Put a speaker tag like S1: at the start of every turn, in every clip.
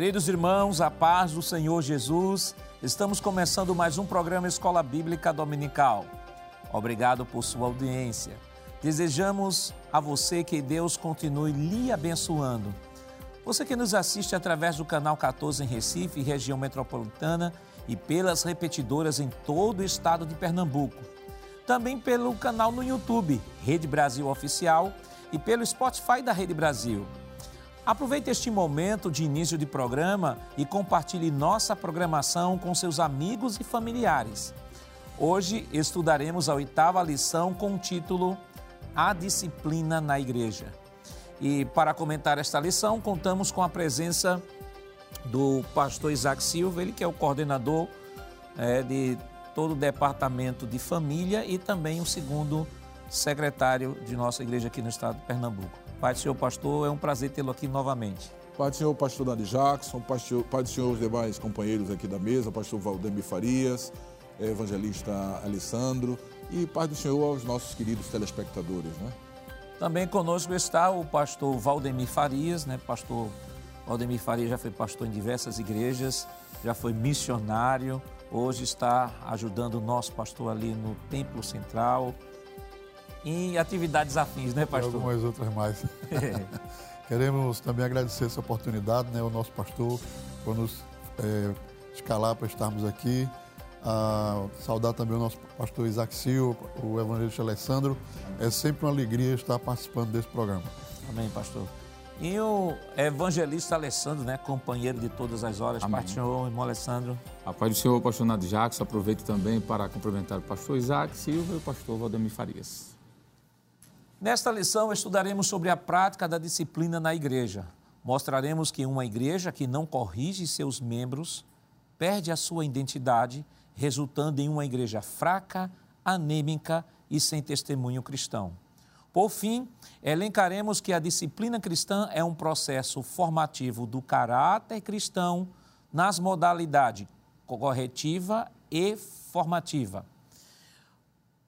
S1: Queridos irmãos, a paz do Senhor Jesus, estamos começando mais um programa Escola Bíblica Dominical. Obrigado por sua audiência. Desejamos a você que Deus continue lhe abençoando. Você que nos assiste através do canal 14 em Recife, região metropolitana, e pelas repetidoras em todo o estado de Pernambuco. Também pelo canal no YouTube, Rede Brasil Oficial, e pelo Spotify da Rede Brasil. Aproveite este momento de início de programa e compartilhe nossa programação com seus amigos e familiares. Hoje estudaremos a oitava lição com o título A Disciplina na Igreja. E para comentar esta lição, contamos com a presença do pastor Isaac Silva, ele que é o coordenador é, de todo o departamento de família e também o segundo secretário de nossa igreja aqui no estado de Pernambuco. Pai do Senhor, pastor, é um prazer tê-lo aqui novamente.
S2: Pai do Senhor, pastor Dani Jackson, pastor, Pai do Senhor, os demais companheiros aqui da mesa, pastor Valdemir Farias, evangelista Alessandro e Pai do Senhor aos nossos queridos telespectadores, né?
S1: Também conosco está o pastor Valdemir Farias, né, pastor Valdemir Faria já foi pastor em diversas igrejas, já foi missionário, hoje está ajudando o nosso pastor ali no Templo Central, em atividades afins, né, pastor?
S3: E algumas outras mais. É. Queremos também agradecer essa oportunidade, né, o nosso pastor, por nos é, escalar para estarmos aqui. A saudar também o nosso pastor Isaac Silva, o evangelista Alessandro. É sempre uma alegria estar participando desse programa.
S1: Amém, pastor. E o evangelista Alessandro, né, companheiro de todas as horas, Amém. Pai do Senhor, irmão Alessandro.
S4: A paz do Senhor, pastor Nado Jacques, aproveito também para cumprimentar o pastor Isaac Silva e o pastor Valdemir Farias.
S1: Nesta lição estudaremos sobre a prática da disciplina na igreja. Mostraremos que uma igreja que não corrige seus membros perde a sua identidade, resultando em uma igreja fraca, anêmica e sem testemunho cristão. Por fim, elencaremos que a disciplina cristã é um processo formativo do caráter cristão nas modalidades corretiva e formativa.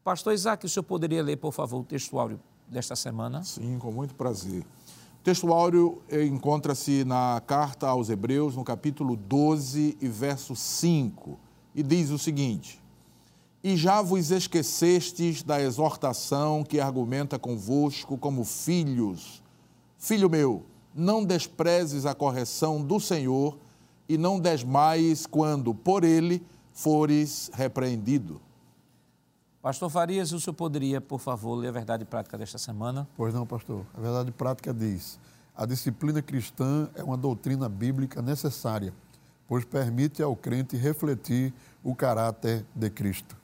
S1: Pastor Isaac, o senhor poderia ler, por favor, o textuário desta semana?
S2: Sim, com muito prazer. O textuário eh, encontra-se na carta aos Hebreus, no capítulo 12 e verso 5, e diz o seguinte: e já vos esquecestes da exortação que argumenta convosco como filhos. Filho meu, não desprezes a correção do Senhor e não desmaies quando por ele fores repreendido.
S1: Pastor Farias, o senhor poderia, por favor, ler a verdade prática desta semana?
S3: Pois não, pastor. A verdade prática diz: a disciplina cristã é uma doutrina bíblica necessária, pois permite ao crente refletir o caráter de Cristo.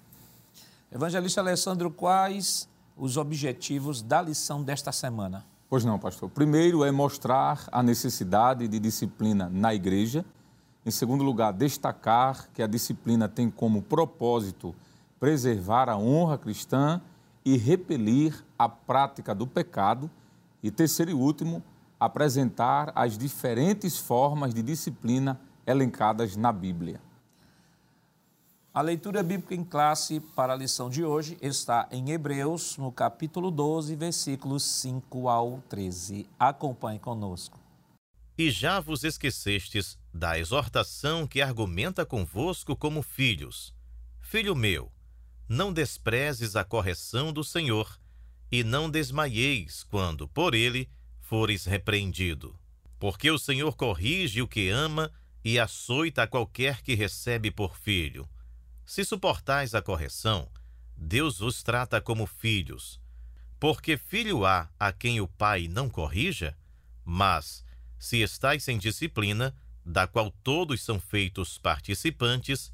S1: Evangelista Alessandro, quais os objetivos da lição desta semana?
S4: Pois não, pastor. Primeiro é mostrar a necessidade de disciplina na igreja. Em segundo lugar, destacar que a disciplina tem como propósito preservar a honra cristã e repelir a prática do pecado. E terceiro e último, apresentar as diferentes formas de disciplina elencadas na Bíblia.
S1: A leitura bíblica em classe para a lição de hoje está em Hebreus, no capítulo 12, versículos 5 ao 13. Acompanhe conosco.
S5: E já vos esquecestes da exortação que argumenta convosco como filhos. Filho meu, não desprezes a correção do Senhor, e não desmaieis quando, por ele, fores repreendido. Porque o Senhor corrige o que ama e açoita a qualquer que recebe por filho. Se suportais a correção, Deus vos trata como filhos. Porque filho há a quem o pai não corrija? Mas, se estáis sem disciplina, da qual todos são feitos participantes,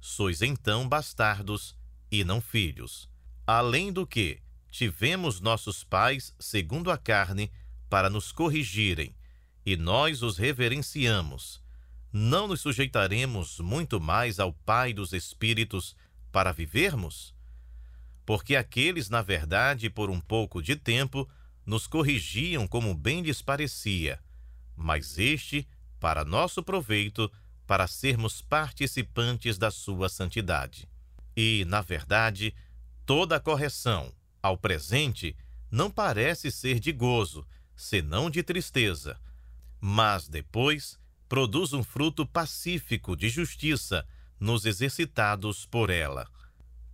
S5: sois então bastardos e não filhos. Além do que, tivemos nossos pais, segundo a carne, para nos corrigirem, e nós os reverenciamos não nos sujeitaremos muito mais ao Pai dos Espíritos para vivermos? Porque aqueles, na verdade, por um pouco de tempo, nos corrigiam como bem lhes parecia, mas este, para nosso proveito, para sermos participantes da sua santidade. E, na verdade, toda correção, ao presente, não parece ser de gozo, senão de tristeza, mas depois produz um fruto pacífico de justiça nos exercitados por ela.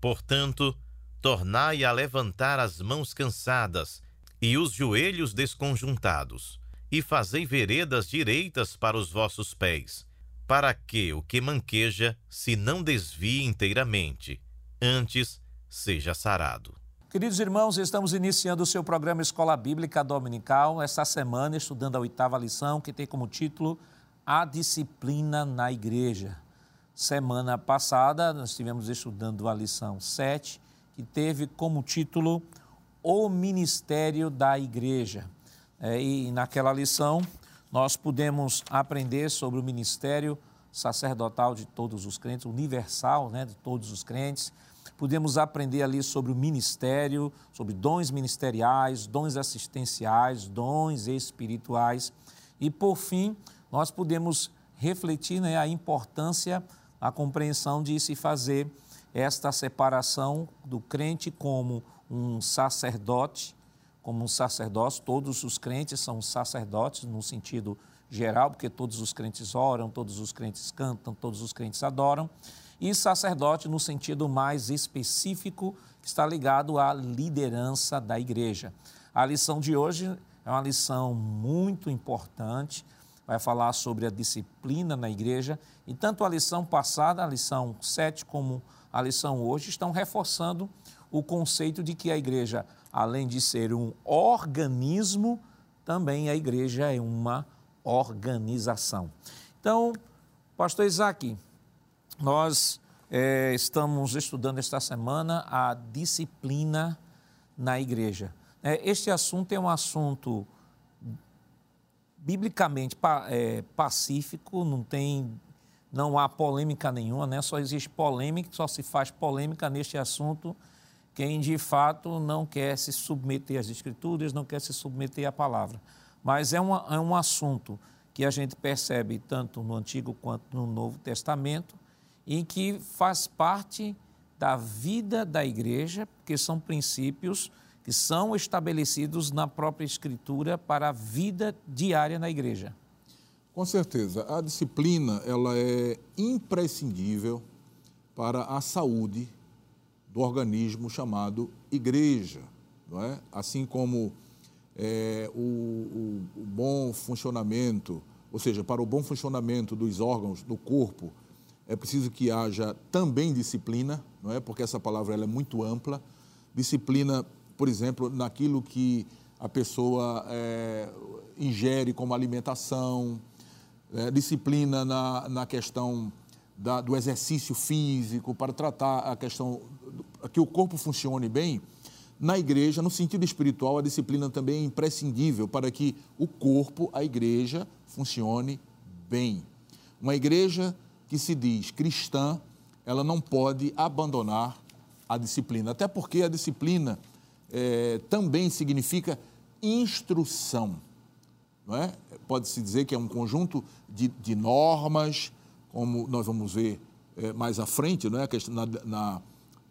S5: Portanto, tornai a levantar as mãos cansadas e os joelhos desconjuntados, e fazei veredas direitas para os vossos pés, para que o que manqueja se não desvie inteiramente, antes seja sarado.
S1: Queridos irmãos, estamos iniciando o seu programa Escola Bíblica Dominical, esta semana estudando a oitava lição, que tem como título A Disciplina na Igreja. Semana passada, nós estivemos estudando a lição 7, que teve como título O Ministério da Igreja. É, e naquela lição, nós pudemos aprender sobre o ministério sacerdotal de todos os crentes, universal né, de todos os crentes Pudemos aprender ali sobre o ministério, sobre dons ministeriais, dons assistenciais, dons espirituais. E, por fim, nós podemos refletir né, a importância, a compreensão de se fazer esta separação do crente como um sacerdote, como um sacerdócio. Todos os crentes são sacerdotes no sentido geral, porque todos os crentes oram, todos os crentes cantam, todos os crentes adoram e sacerdote no sentido mais específico, que está ligado à liderança da igreja. A lição de hoje é uma lição muito importante, vai falar sobre a disciplina na igreja, e tanto a lição passada, a lição 7, como a lição hoje, estão reforçando o conceito de que a igreja, além de ser um organismo, também a igreja é uma organização. Então, pastor Isaac, nós é, estamos estudando esta semana a disciplina na igreja. É, este assunto é um assunto biblicamente é, pacífico, não tem, não há polêmica nenhuma, né? Só existe polêmica, só se faz polêmica neste assunto quem de fato não quer se submeter às escrituras, não quer se submeter à palavra. Mas é, uma, é um assunto que a gente percebe tanto no Antigo quanto no Novo Testamento e que faz parte da vida da igreja, porque são princípios que são estabelecidos na própria Escritura para a vida diária na igreja.
S2: Com certeza, a disciplina ela é imprescindível para a saúde do organismo chamado igreja, não é? Assim como é, o, o, o bom funcionamento, ou seja, para o bom funcionamento dos órgãos do corpo é preciso que haja também disciplina, não é? Porque essa palavra ela é muito ampla. Disciplina, por exemplo, naquilo que a pessoa é, ingere como alimentação, é, disciplina na, na questão da, do exercício físico, para tratar a questão que o corpo funcione bem. Na igreja, no sentido espiritual, a disciplina também é imprescindível para que o corpo, a igreja, funcione bem. Uma igreja que se diz cristã, ela não pode abandonar a disciplina. Até porque a disciplina é, também significa instrução. É? Pode-se dizer que é um conjunto de, de normas, como nós vamos ver é, mais à frente, não é? na, na,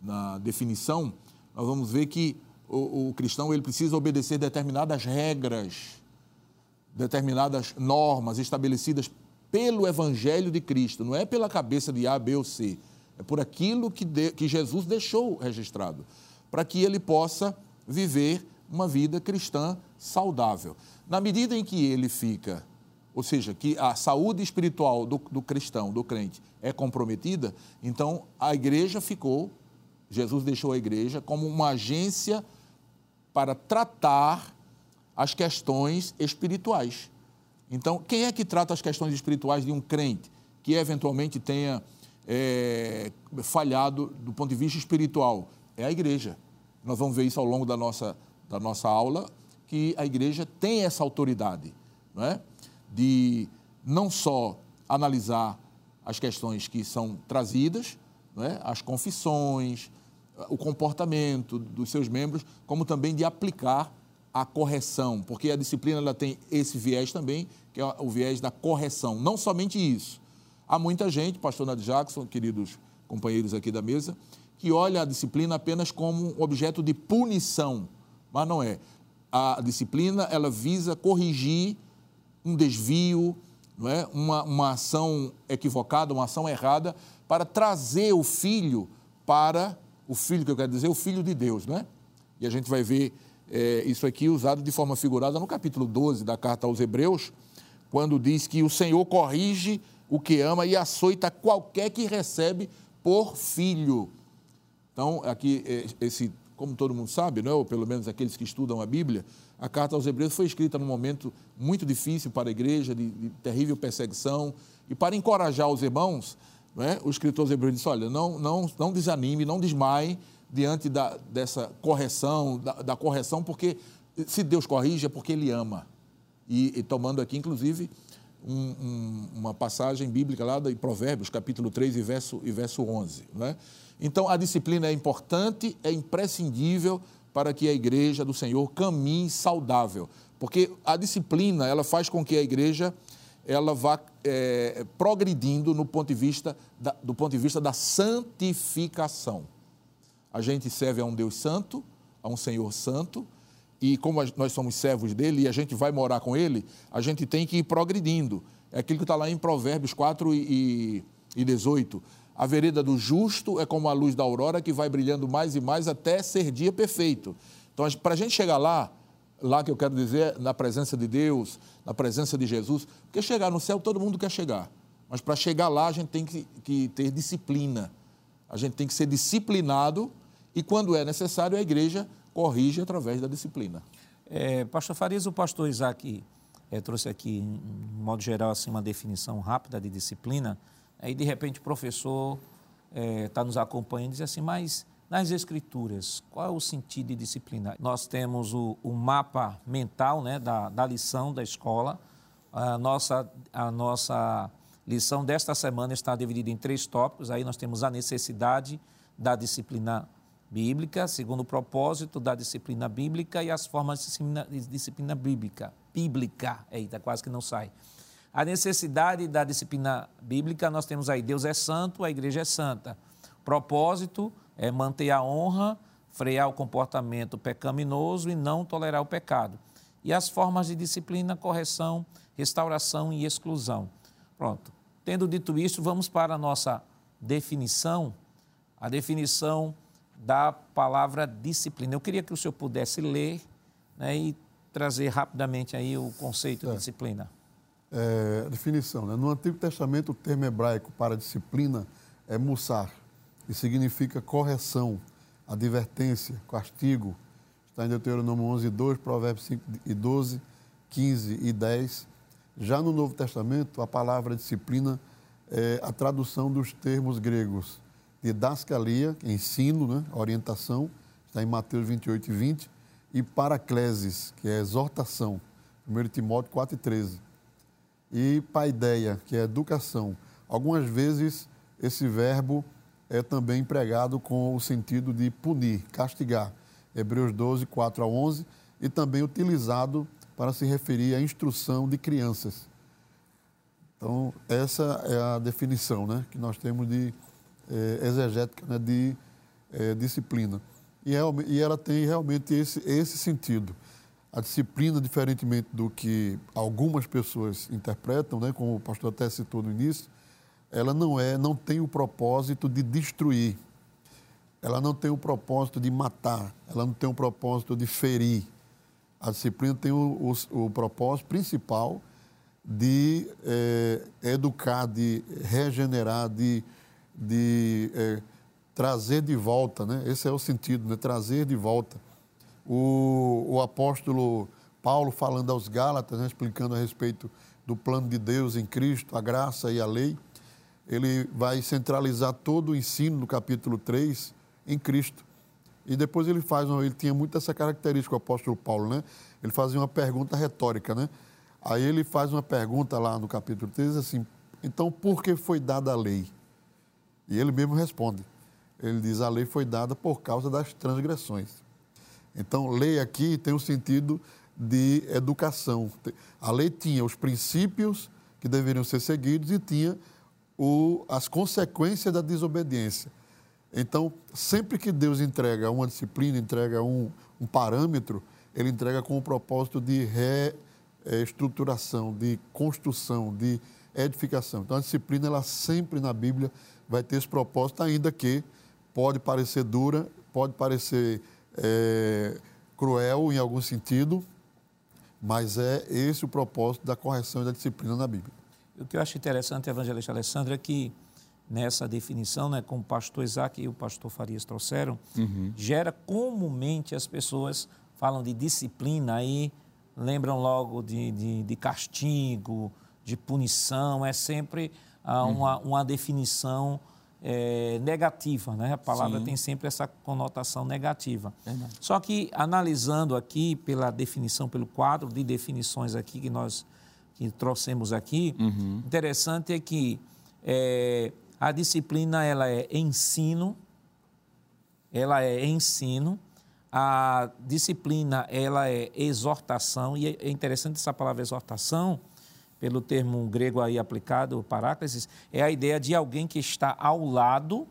S2: na definição, nós vamos ver que o, o, cristão ele precisa obedecer determinadas regras, determinadas normas estabelecidas pelo Evangelho de Cristo, não é pela cabeça de A, B ou C, é por aquilo que, de, que Jesus deixou registrado, para que ele possa viver uma vida cristã saudável. Na medida em que ele fica, ou seja, que a saúde espiritual do, do cristão, do crente, é comprometida, então a igreja ficou, Jesus deixou a igreja como uma agência para tratar as questões espirituais. Então, quem é que trata as questões espirituais de um crente que eventualmente tenha é, falhado do ponto de vista espiritual? É a igreja. Nós vamos ver isso ao longo da nossa, da nossa aula, que a igreja tem essa autoridade, não é? De não só analisar as questões que são trazidas, é? as confissões, o comportamento dos seus membros, como também de aplicar a correção, porque a disciplina ela tem esse viés também, que é o viés da correção. Não somente isso. Há muita gente, pastor Nath Jackson, queridos companheiros aqui da mesa, que olha a disciplina apenas como um objeto de punição, mas não é. A disciplina ela visa corrigir um desvio, não é? uma, uma ação equivocada, uma ação errada, para trazer o filho para o filho que eu quero dizer, o filho de Deus, não é? E a gente vai ver é, isso aqui usado de forma figurada no capítulo 12 da carta aos Hebreus, quando diz que o Senhor corrige o que ama e açoita qualquer que recebe por filho. Então, aqui, é, esse, como todo mundo sabe, não é? ou pelo menos aqueles que estudam a Bíblia, a carta aos Hebreus foi escrita num momento muito difícil para a igreja, de, de terrível perseguição, e para encorajar os irmãos, é? o escritor aos Hebreus disse: olha, não, não, não desanime, não desmaie diante da, dessa correção, da, da, correção, porque se Deus corrige é porque Ele ama. E, e tomando aqui, inclusive, um, um, uma passagem bíblica lá de Provérbios, capítulo 3 e verso, e verso 11. Né? Então, a disciplina é importante, é imprescindível para que a igreja do Senhor caminhe saudável. Porque a disciplina, ela faz com que a igreja ela vá é, progredindo no ponto de vista da, do ponto de vista da santificação. A gente serve a um Deus santo, a um Senhor santo, e como nós somos servos dele e a gente vai morar com ele, a gente tem que ir progredindo. É aquilo que está lá em Provérbios 4 e, e 18. A vereda do justo é como a luz da aurora que vai brilhando mais e mais até ser dia perfeito. Então, para a gente chegar lá, lá que eu quero dizer, na presença de Deus, na presença de Jesus, porque chegar no céu todo mundo quer chegar, mas para chegar lá a gente tem que, que ter disciplina, a gente tem que ser disciplinado e, quando é necessário, a igreja corrige através da disciplina.
S1: É, pastor Farias, o pastor Isaac é, trouxe aqui, em modo geral, assim, uma definição rápida de disciplina. Aí, de repente, o professor está é, tá nos acompanhando e diz assim, mas nas Escrituras, qual é o sentido de disciplina? Nós temos o, o mapa mental né, da, da lição da escola. A nossa, a nossa lição desta semana está dividida em três tópicos. Aí nós temos a necessidade da disciplina bíblica, segundo o propósito da disciplina bíblica e as formas de disciplina, disciplina bíblica. Bíblica, eita, quase que não sai. A necessidade da disciplina bíblica, nós temos aí, Deus é santo, a igreja é santa. Propósito é manter a honra, frear o comportamento pecaminoso e não tolerar o pecado. E as formas de disciplina, correção, restauração e exclusão. Pronto. Tendo dito isso, vamos para a nossa definição. A definição da palavra disciplina. Eu queria que o senhor pudesse ler né, e trazer rapidamente aí o conceito de disciplina.
S3: É, definição. Né? No Antigo Testamento, o termo hebraico para disciplina é mussar, que significa correção, advertência, castigo. Está em Deuteronômio 11, 2, Provérbios 5 e 12, 15 e 10. Já no Novo Testamento, a palavra disciplina é a tradução dos termos gregos didascalia, ensino, né, orientação, está em Mateus 28 e 20, e paracleses, que é exortação, 1 Timóteo 4 e 13. E paideia, que é educação. Algumas vezes esse verbo é também empregado com o sentido de punir, castigar. Hebreus 12, 4 a 11, e também utilizado para se referir à instrução de crianças. Então, essa é a definição né, que nós temos de é, exegética né, de é, disciplina. E, e, ela tem realmente esse, esse sentido. A disciplina, diferentemente do que algumas pessoas interpretam, né, como o pastor até citou no início, ela não é, não tem o propósito de destruir. Ela não tem o propósito de matar. Ela não tem o propósito de ferir. A disciplina tem o, o, o propósito principal de é, educar, de regenerar, de de é, trazer de volta, né? esse é o sentido, né? trazer de volta. O, o apóstolo Paulo falando aos Gálatas, né? explicando a respeito do plano de Deus em Cristo, a graça e a lei, ele vai centralizar todo o ensino no capítulo 3 em Cristo. E depois ele faz, ele tinha muito essa característica, o apóstolo Paulo, né? Ele fazia uma pergunta retórica, né? Aí ele faz uma pergunta lá no capítulo 3, assim, então por que foi dada a lei? E ele mesmo responde. Ele diz: a lei foi dada por causa das transgressões. Então, lei aqui tem o um sentido de educação. A lei tinha os princípios que deveriam ser seguidos e tinha o, as consequências da desobediência. Então, sempre que Deus entrega uma disciplina, entrega um, um parâmetro, ele entrega com o propósito de re, é, estruturação, de construção, de edificação. Então a disciplina, ela sempre na Bíblia vai ter esse propósito, ainda que pode parecer dura, pode parecer é, cruel em algum sentido, mas é esse o propósito da correção e da disciplina na Bíblia.
S1: O que eu acho interessante, evangelista Alessandro, é que nessa definição, né, como o pastor Isaac e o pastor Farias trouxeram, uhum. gera comumente as pessoas falam de disciplina, aí lembram logo de, de, de castigo, de punição, é sempre ah, uhum. uma, uma definição é, negativa, né? A palavra Sim. tem sempre essa conotação negativa. Verdade. Só que analisando aqui pela definição, pelo quadro de definições aqui que nós que trouxemos aqui, uhum. interessante é que é, a disciplina ela é ensino, ela é ensino, a disciplina ela é exortação e é interessante essa palavra exortação pelo termo grego aí aplicado, paráclesis, é a ideia de alguém que está ao lado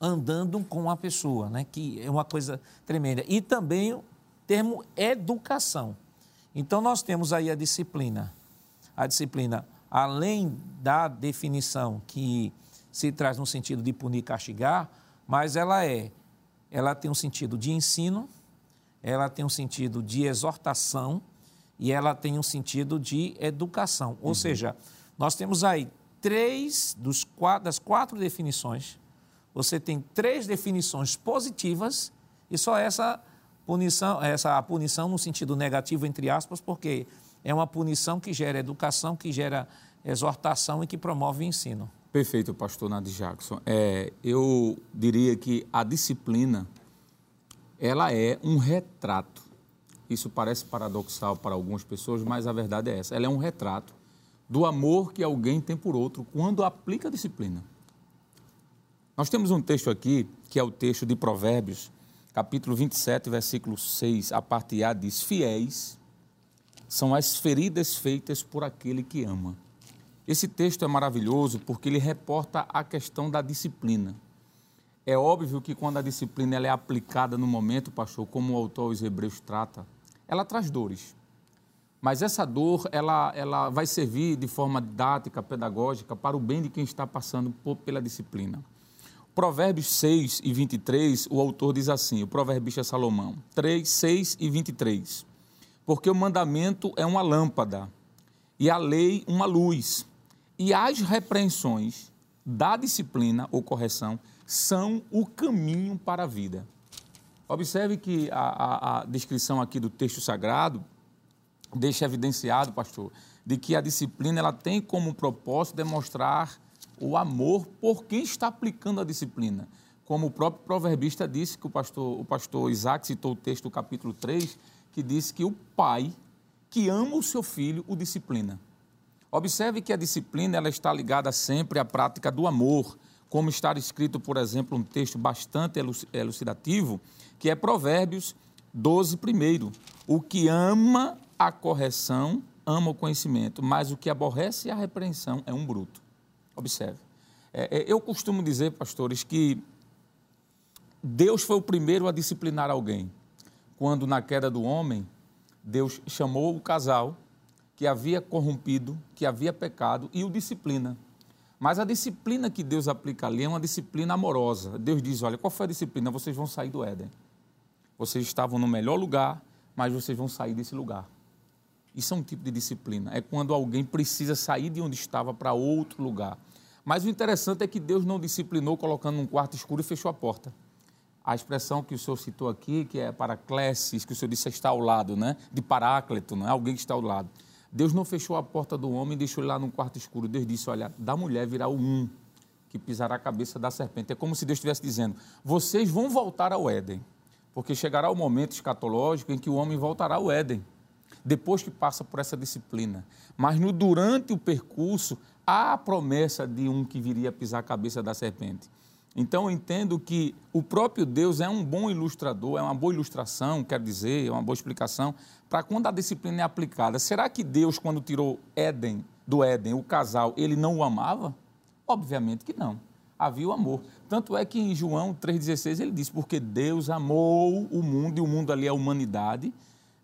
S1: andando com a pessoa, né? que é uma coisa tremenda. E também o termo educação. Então, nós temos aí a disciplina. A disciplina, além da definição que se traz no sentido de punir e castigar, mas ela é, ela tem um sentido de ensino, ela tem um sentido de exortação, e ela tem um sentido de educação. Ou uhum. seja, nós temos aí três dos quatro, das quatro definições, você tem três definições positivas e só essa punição, essa punição no sentido negativo, entre aspas, porque é uma punição que gera educação, que gera exortação e que promove o ensino.
S4: Perfeito, pastor Nadir Jackson. É, eu diria que a disciplina, ela é um retrato isso parece paradoxal para algumas pessoas, mas a verdade é essa. Ela é um retrato do amor que alguém tem por outro quando aplica a disciplina. Nós temos um texto aqui, que é o texto de Provérbios, capítulo 27, versículo 6, a parte A diz: Fiéis são as feridas feitas por aquele que ama. Esse texto é maravilhoso porque ele reporta a questão da disciplina. É óbvio que quando a disciplina é aplicada no momento, pastor, como o autor aos Hebreus trata, ela traz dores. Mas essa dor, ela, ela vai servir de forma didática, pedagógica, para o bem de quem está passando por, pela disciplina. Provérbios 6 e 23, o autor diz assim, o proverbista Salomão, 3, 6 e 23. Porque o mandamento é uma lâmpada, e a lei uma luz, e as repreensões da disciplina ou correção são o caminho para a vida. Observe que a, a, a descrição aqui do texto sagrado deixa evidenciado, pastor, de que a disciplina ela tem como propósito demonstrar o amor por quem está aplicando a disciplina. Como o próprio proverbista disse, que o pastor, o pastor Isaac citou o texto do capítulo 3, que disse que o pai que ama o seu filho o disciplina. Observe que a disciplina ela está ligada sempre à prática do amor, como está escrito, por exemplo, um texto bastante elucidativo, que é Provérbios 12, primeiro. O que ama a correção, ama o conhecimento, mas o que aborrece a repreensão é um bruto. Observe. É, é, eu costumo dizer, pastores, que Deus foi o primeiro a disciplinar alguém. Quando, na queda do homem, Deus chamou o casal que havia corrompido, que havia pecado, e o disciplina. Mas a disciplina que Deus aplica ali é uma disciplina amorosa. Deus diz: olha, qual foi a disciplina? Vocês vão sair do Éden. Vocês estavam no melhor lugar, mas vocês vão sair desse lugar. Isso é um tipo de disciplina. É quando alguém precisa sair de onde estava para outro lugar. Mas o interessante é que Deus não disciplinou colocando um quarto escuro e fechou a porta. A expressão que o senhor citou aqui, que é paraclesis, que o senhor disse está ao lado, né? De paráclito, né? alguém que está ao lado. Deus não fechou a porta do homem e deixou ele lá no quarto escuro. Deus disse: Olha, da mulher virá o um que pisará a cabeça da serpente. É como se Deus estivesse dizendo: Vocês vão voltar ao Éden porque chegará o momento escatológico em que o homem voltará ao Éden, depois que passa por essa disciplina. Mas no, durante o percurso, há a promessa de um que viria a pisar a cabeça da serpente. Então eu entendo que o próprio Deus é um bom ilustrador, é uma boa ilustração, quer dizer, é uma boa explicação, para quando a disciplina é aplicada. Será que Deus, quando tirou Éden, do Éden, o casal, ele não o amava? Obviamente que não havia o amor. Tanto é que em João 3,16 ele diz: Porque Deus amou o mundo, e o mundo ali é a humanidade,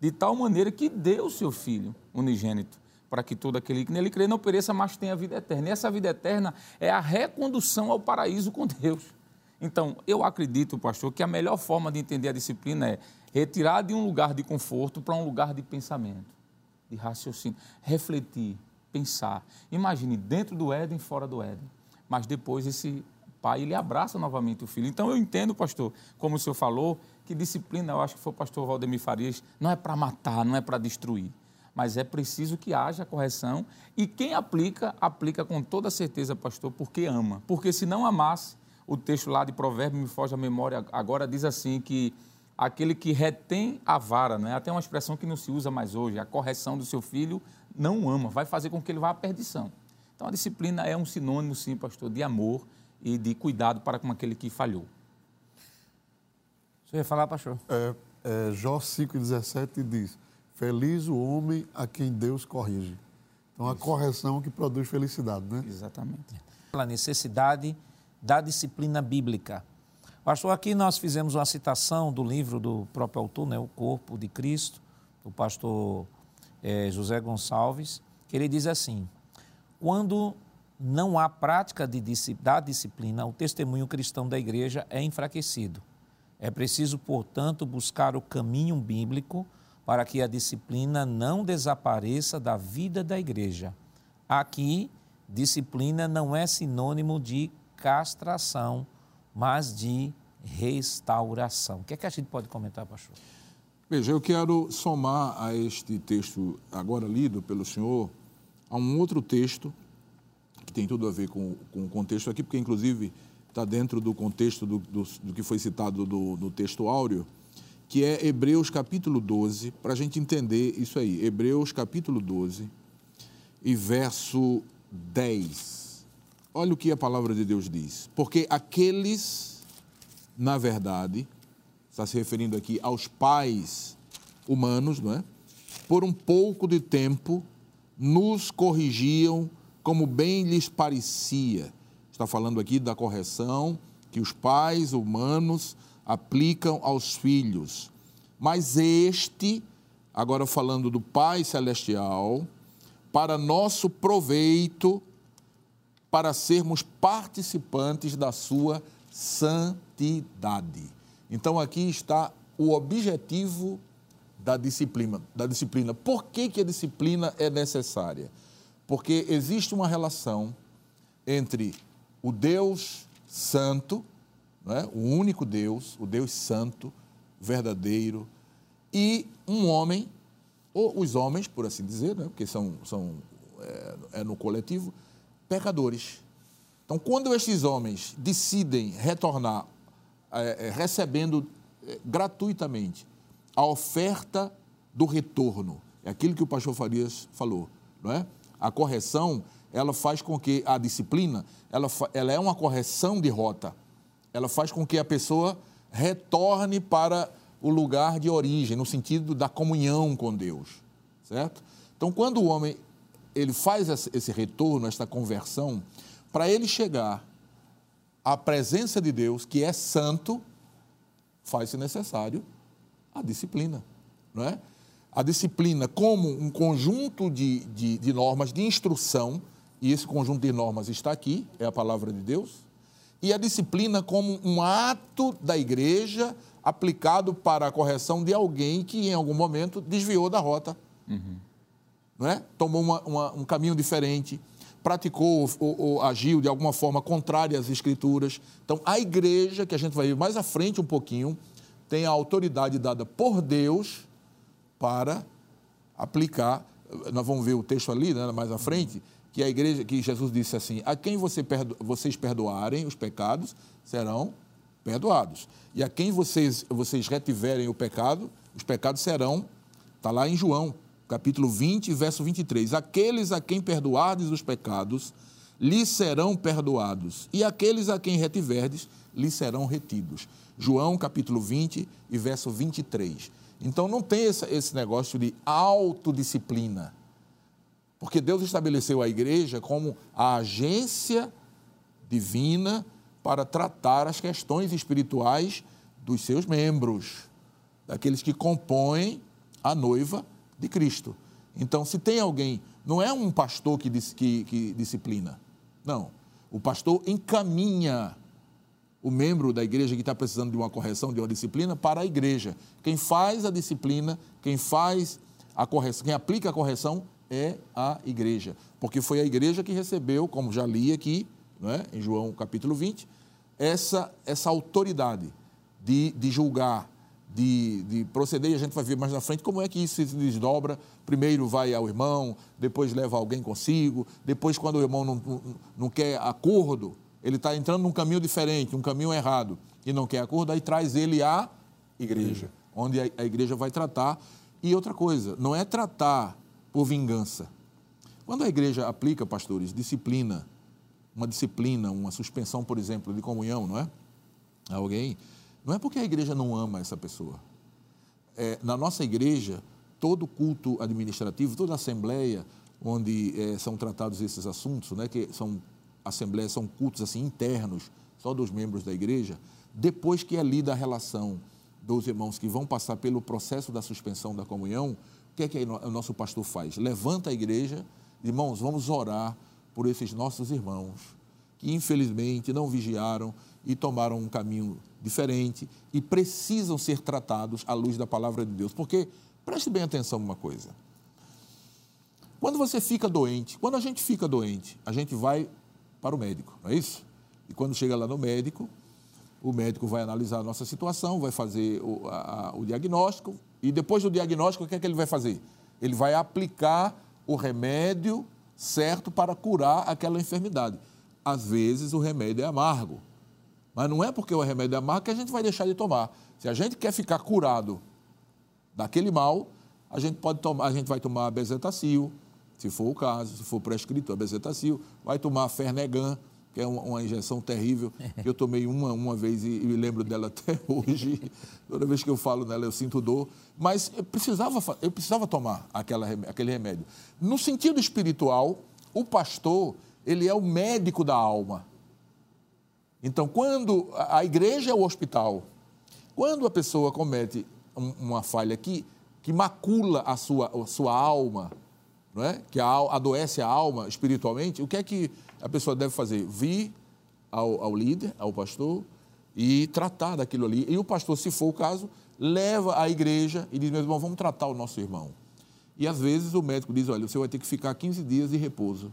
S4: de tal maneira que deu o seu Filho unigênito, para que todo aquele que nele crê não pereça, mas tenha vida eterna. E essa vida eterna é a recondução ao paraíso com Deus. Então, eu acredito, pastor, que a melhor forma de entender a disciplina é retirar de um lugar de conforto para um lugar de pensamento, de raciocínio, refletir, pensar. Imagine dentro do Éden, fora do Éden. Mas depois esse pai ele abraça novamente o filho. Então eu entendo, pastor, como o senhor falou, que disciplina, eu acho que foi o pastor Valdemir Farias, não é para matar, não é para destruir, mas é preciso que haja correção e quem aplica, aplica com toda certeza, pastor, porque ama. Porque se não amasse, o texto lá de Provérbios me foge à memória agora diz assim que aquele que retém a vara, né? até uma expressão que não se usa mais hoje, a correção do seu filho não ama, vai fazer com que ele vá à perdição. Então a disciplina é um sinônimo, sim, pastor, de amor e de cuidado para com aquele que falhou.
S1: Você ia falar, pastor?
S3: É, é, Jó 5,17 diz: Feliz o homem a quem Deus corrige. Então, a correção que produz felicidade, né?
S1: Exatamente. A necessidade da disciplina bíblica. Pastor, aqui nós fizemos uma citação do livro do próprio autor, né, O Corpo de Cristo, do pastor é, José Gonçalves, que ele diz assim: quando não há prática de, da disciplina, o testemunho cristão da igreja é enfraquecido. É preciso, portanto, buscar o caminho bíblico para que a disciplina não desapareça da vida da igreja. Aqui, disciplina não é sinônimo de castração, mas de restauração. O que é que a gente pode comentar, pastor?
S2: Veja, eu quero somar a este texto agora lido pelo senhor a um outro texto que tem tudo a ver com, com o contexto aqui, porque inclusive está dentro do contexto do, do, do, que foi citado do, do texto áureo, que é Hebreus capítulo 12, para a gente entender isso aí. Hebreus capítulo 12 e verso 10. Olha o que a palavra de Deus diz. Porque aqueles, na verdade, está se referindo aqui aos pais humanos, não é? Por um pouco de tempo, nos corrigiam como bem lhes parecia. Está falando aqui da correção que os pais humanos aplicam aos filhos. Mas este, agora falando do Pai Celestial, para nosso proveito, para sermos participantes da sua santidade. Então aqui está o objetivo da disciplina. Da disciplina. Por que, que a disciplina é necessária? Porque existe uma relação entre o Deus Santo, né? o único Deus, o Deus Santo, verdadeiro, e um homem, ou os homens, por assim dizer, né? porque são, são é, é no coletivo, pecadores. Então, quando estes homens decidem retornar é, é, recebendo é, gratuitamente a oferta do retorno, é aquilo que o pastor Farias falou, não é? A correção, ela faz com que a disciplina, ela, ela é uma correção de rota. Ela faz com que a pessoa retorne para o lugar de origem, no sentido da comunhão com Deus, certo? Então, quando o homem ele faz esse retorno, esta conversão, para ele chegar à presença de Deus, que é santo, faz-se necessário a disciplina, não é? A disciplina como um conjunto de, de, de normas de instrução, e esse conjunto de normas está aqui, é a palavra de Deus, e a disciplina como um ato da igreja aplicado para a correção de alguém que em algum momento desviou da rota. Uhum não é? tomou uma, uma, um caminho diferente, praticou ou, ou, agiu de alguma forma contrária às Escrituras. Então, a igreja, que a gente vai ver mais à frente um pouquinho, tem a autoridade dada por Deus para aplicar. Nós vamos ver o texto ali, né, mais à frente, que a igreja, que Jesus disse assim: a quem você perdo, vocês perdoarem os pecados serão perdoados. E a quem vocês, vocês retiverem o pecado, os pecados serão. Está lá em João capítulo 20, verso 23. Aqueles a quem perdoardes os pecados, lhes serão perdoados, e aqueles a quem retiverdes, lhes serão retidos. João, capítulo 20 e verso 23. Então não tem esse, negócio de autodisciplina. Porque Deus estabeleceu a igreja como a agência divina para tratar as questões espirituais dos seus membros, daqueles que compõem a noiva de Cristo. Então, se tem alguém, não é um pastor que, que, que disciplina, não. O pastor encaminha o membro da igreja que está precisando de uma correção, de uma disciplina, para a igreja. Quem faz a disciplina, quem faz a correção, quem aplica a correção é a igreja. Porque foi a igreja que recebeu, como já li aqui, é? em João capítulo 20, essa, essa autoridade de, de julgar, de, de, proceder, e a gente vai ver mais na frente como é que isso se desdobra. Primeiro vai ao irmão, depois leva alguém consigo, depois, quando o irmão não, não, não quer acordo, ele está entrando num caminho diferente, um caminho errado, e não quer acordo, aí traz ele à igreja, onde a, igreja vai tratar. E outra coisa, não é tratar por vingança. Quando a igreja aplica, pastores, disciplina, uma disciplina, uma suspensão, por exemplo, de comunhão, não é? A alguém, não é porque a igreja não ama essa pessoa. É, na nossa igreja, todo culto administrativo, toda assembleia onde é, são tratados esses assuntos, né, que são assembleias, são cultos assim internos, só dos membros da igreja, depois que é lida a relação dos irmãos que vão passar pelo processo da suspensão da comunhão, o que é que o nosso pastor faz? Levanta a igreja, irmãos, vamos orar por esses nossos irmãos que infelizmente não vigiaram e tomaram um caminho diferente e precisam ser tratados à luz da palavra de Deus. Porque, preste bem atenção uma coisa. Quando você fica doente, quando a gente fica doente, a gente vai para o médico, não é isso? E quando chega lá no médico, o médico vai analisar a nossa situação, vai fazer o, a, o diagnóstico, e depois do diagnóstico, o que é que ele vai fazer? Ele vai aplicar o remédio certo para curar aquela enfermidade. Às vezes o remédio é amargo, mas não é porque o remédio é amargo que a gente vai deixar de tomar. Se a gente quer ficar curado daquele mal, a gente pode tomar, a gente vai tomar bezetacil, se for o caso, se for prescrito a bezetacil, vai tomar fernegan, que é uma, uma, injeção terrível, eu tomei uma, uma vez e, e, me lembro dela até hoje. Toda vez que eu falo nela, eu sinto dor. Mas eu precisava, eu precisava tomar aquela, aquele remédio. No sentido espiritual, o pastor, ele é o médico da alma. Então, quando a igreja é o hospital, quando a pessoa comete uma falha que, que macula a sua, a sua alma, não é? que a, adoece a alma espiritualmente, o que é que a pessoa deve fazer? Vir ao, ao líder, ao pastor, e tratar daquilo ali. E o pastor, se for o caso, leva à igreja e diz, meu irmão, vamos tratar o nosso irmão. E às vezes o médico diz, olha, você vai ter que ficar 15 dias de repouso.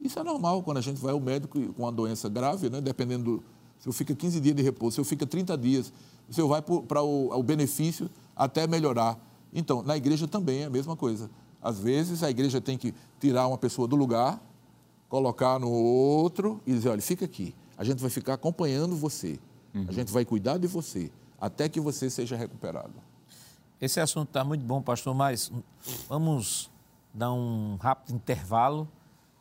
S2: Isso é normal quando a gente vai ao médico com uma doença grave, né? dependendo do, se eu fica 15 dias de repouso, se eu fica 30 dias, se eu vai para o, o benefício até melhorar. Então, na igreja também é a mesma coisa. Às vezes a igreja tem que tirar uma pessoa do lugar, colocar no outro e dizer, olha, fica aqui. A gente vai ficar acompanhando você. Uhum. A gente vai cuidar de você até que você seja recuperado.
S1: Esse assunto está muito bom, pastor, mas vamos dar um rápido intervalo.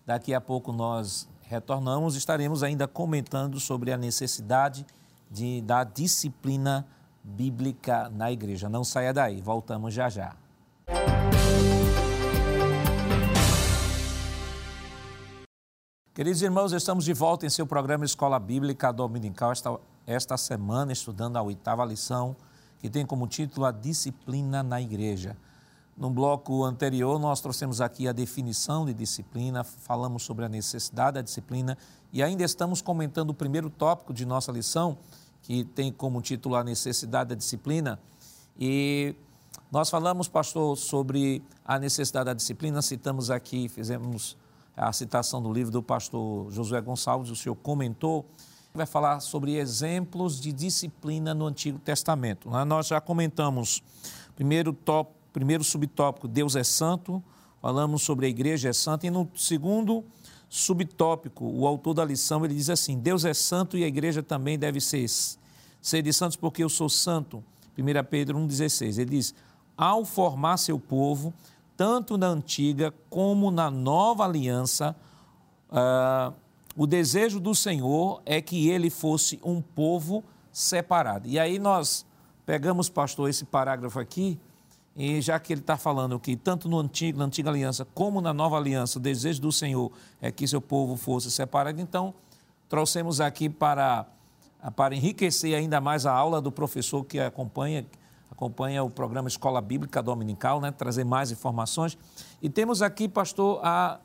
S1: Daqui a pouco nós retornamos, estaremos ainda comentando sobre a necessidade de, da disciplina bíblica na igreja. Não saia daí, voltamos já já. Queridos irmãos, estamos de volta em seu programa Escola Bíblica Dominical, esta, esta semana estudando a oitava lição, que tem como título A Disciplina na Igreja. No bloco anterior, nós trouxemos aqui a definição de disciplina, falamos sobre a necessidade da disciplina e ainda estamos comentando o primeiro tópico de nossa lição, que tem como título A Necessidade da Disciplina. E nós falamos, pastor, sobre a necessidade da disciplina, citamos aqui, fizemos a citação do livro do pastor Josué Gonçalves, o senhor comentou, vai falar sobre exemplos de disciplina no Antigo Testamento. Né? Nós já comentamos, primeiro, top, primeiro subtópico, Deus é santo, falamos sobre a igreja é santa, e no segundo subtópico, o autor da lição, ele diz assim, Deus é santo e a igreja também deve ser, ser de santos porque eu sou santo. 1 Pedro 1,16, ele diz, ao formar seu povo, tanto na antiga como na nova aliança, uh, o desejo do Senhor é que ele fosse um povo separado. E aí nós pegamos, pastor, esse parágrafo aqui, e já que ele está falando que tanto no antigo, na antiga aliança como na nova aliança, o desejo do Senhor é que seu povo fosse separado, então trouxemos aqui para, para enriquecer ainda mais a aula do professor que acompanha acompanha o programa Escola Bíblica Dominical, né? trazer mais informações. E temos aqui, pastor, a,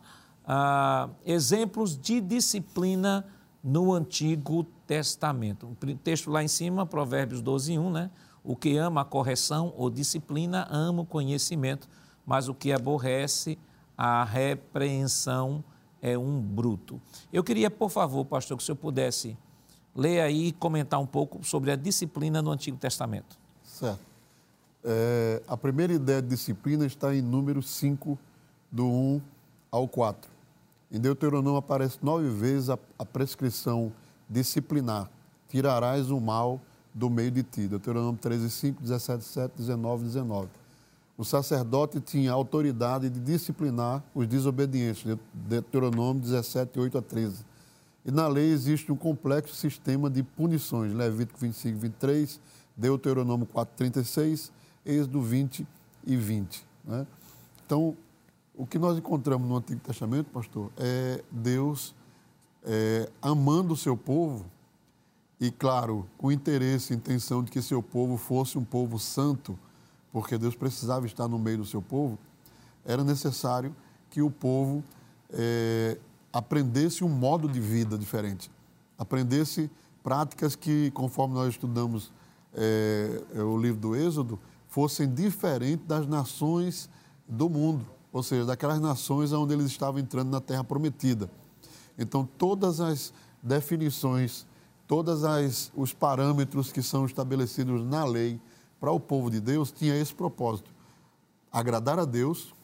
S1: a, exemplos de disciplina no Antigo Testamento. O texto lá em cima, Provérbios 12, 1, né? O que ama a correção ou disciplina ama o conhecimento, mas o que aborrece a repreensão é um bruto. Eu queria, por favor, pastor, que o senhor pudesse ler aí e comentar um pouco sobre a disciplina no Antigo Testamento.
S3: Certo. É, a primeira ideia de disciplina está em número 5, do 1 ao 4. Em Deuteronômio aparece nove vezes a, a prescrição disciplinar. Tirarás o mal do meio de ti. Deuteronômio 13, 5, 17, 7, 19, 19. O sacerdote tinha autoridade de disciplinar os desobedientes. Deuteronômio 17, 8 a 13. E na lei existe um complexo sistema de punições. Levítico 25, 23, Deuteronômio 4, 36, Êxodo 20 e 20. Né? Então, o que nós encontramos no Antigo Testamento, pastor, é Deus é, amando o seu povo e, claro, com interesse e intenção de que seu povo fosse um povo santo, porque Deus precisava estar no meio do seu povo, era necessário que o povo é, aprendesse um modo de vida diferente, aprendesse práticas que, conforme nós estudamos é, o livro do Êxodo, fossem diferentes das nações do mundo ou seja, daquelas nações onde eles estavam entrando na terra prometida. Então, todas as definições, todos os parâmetros que são estabelecidos na lei para o povo de Deus tinha esse propósito: agradar a Deus,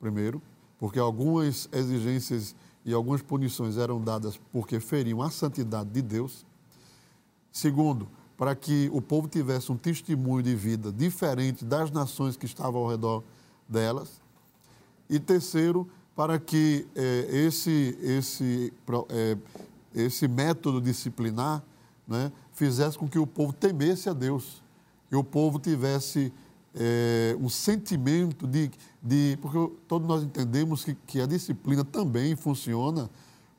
S3: primeiro, porque algumas exigências e algumas punições eram dadas porque feriam a santidade de Deus. Segundo, para que o povo tivesse um testemunho de vida diferente das nações que estavam ao redor delas. E terceiro, para que é, esse, esse, é, esse método disciplinar né, fizesse com que o povo temesse a Deus, que o povo tivesse é, um sentimento de, de. Porque todos nós entendemos que, que a disciplina também funciona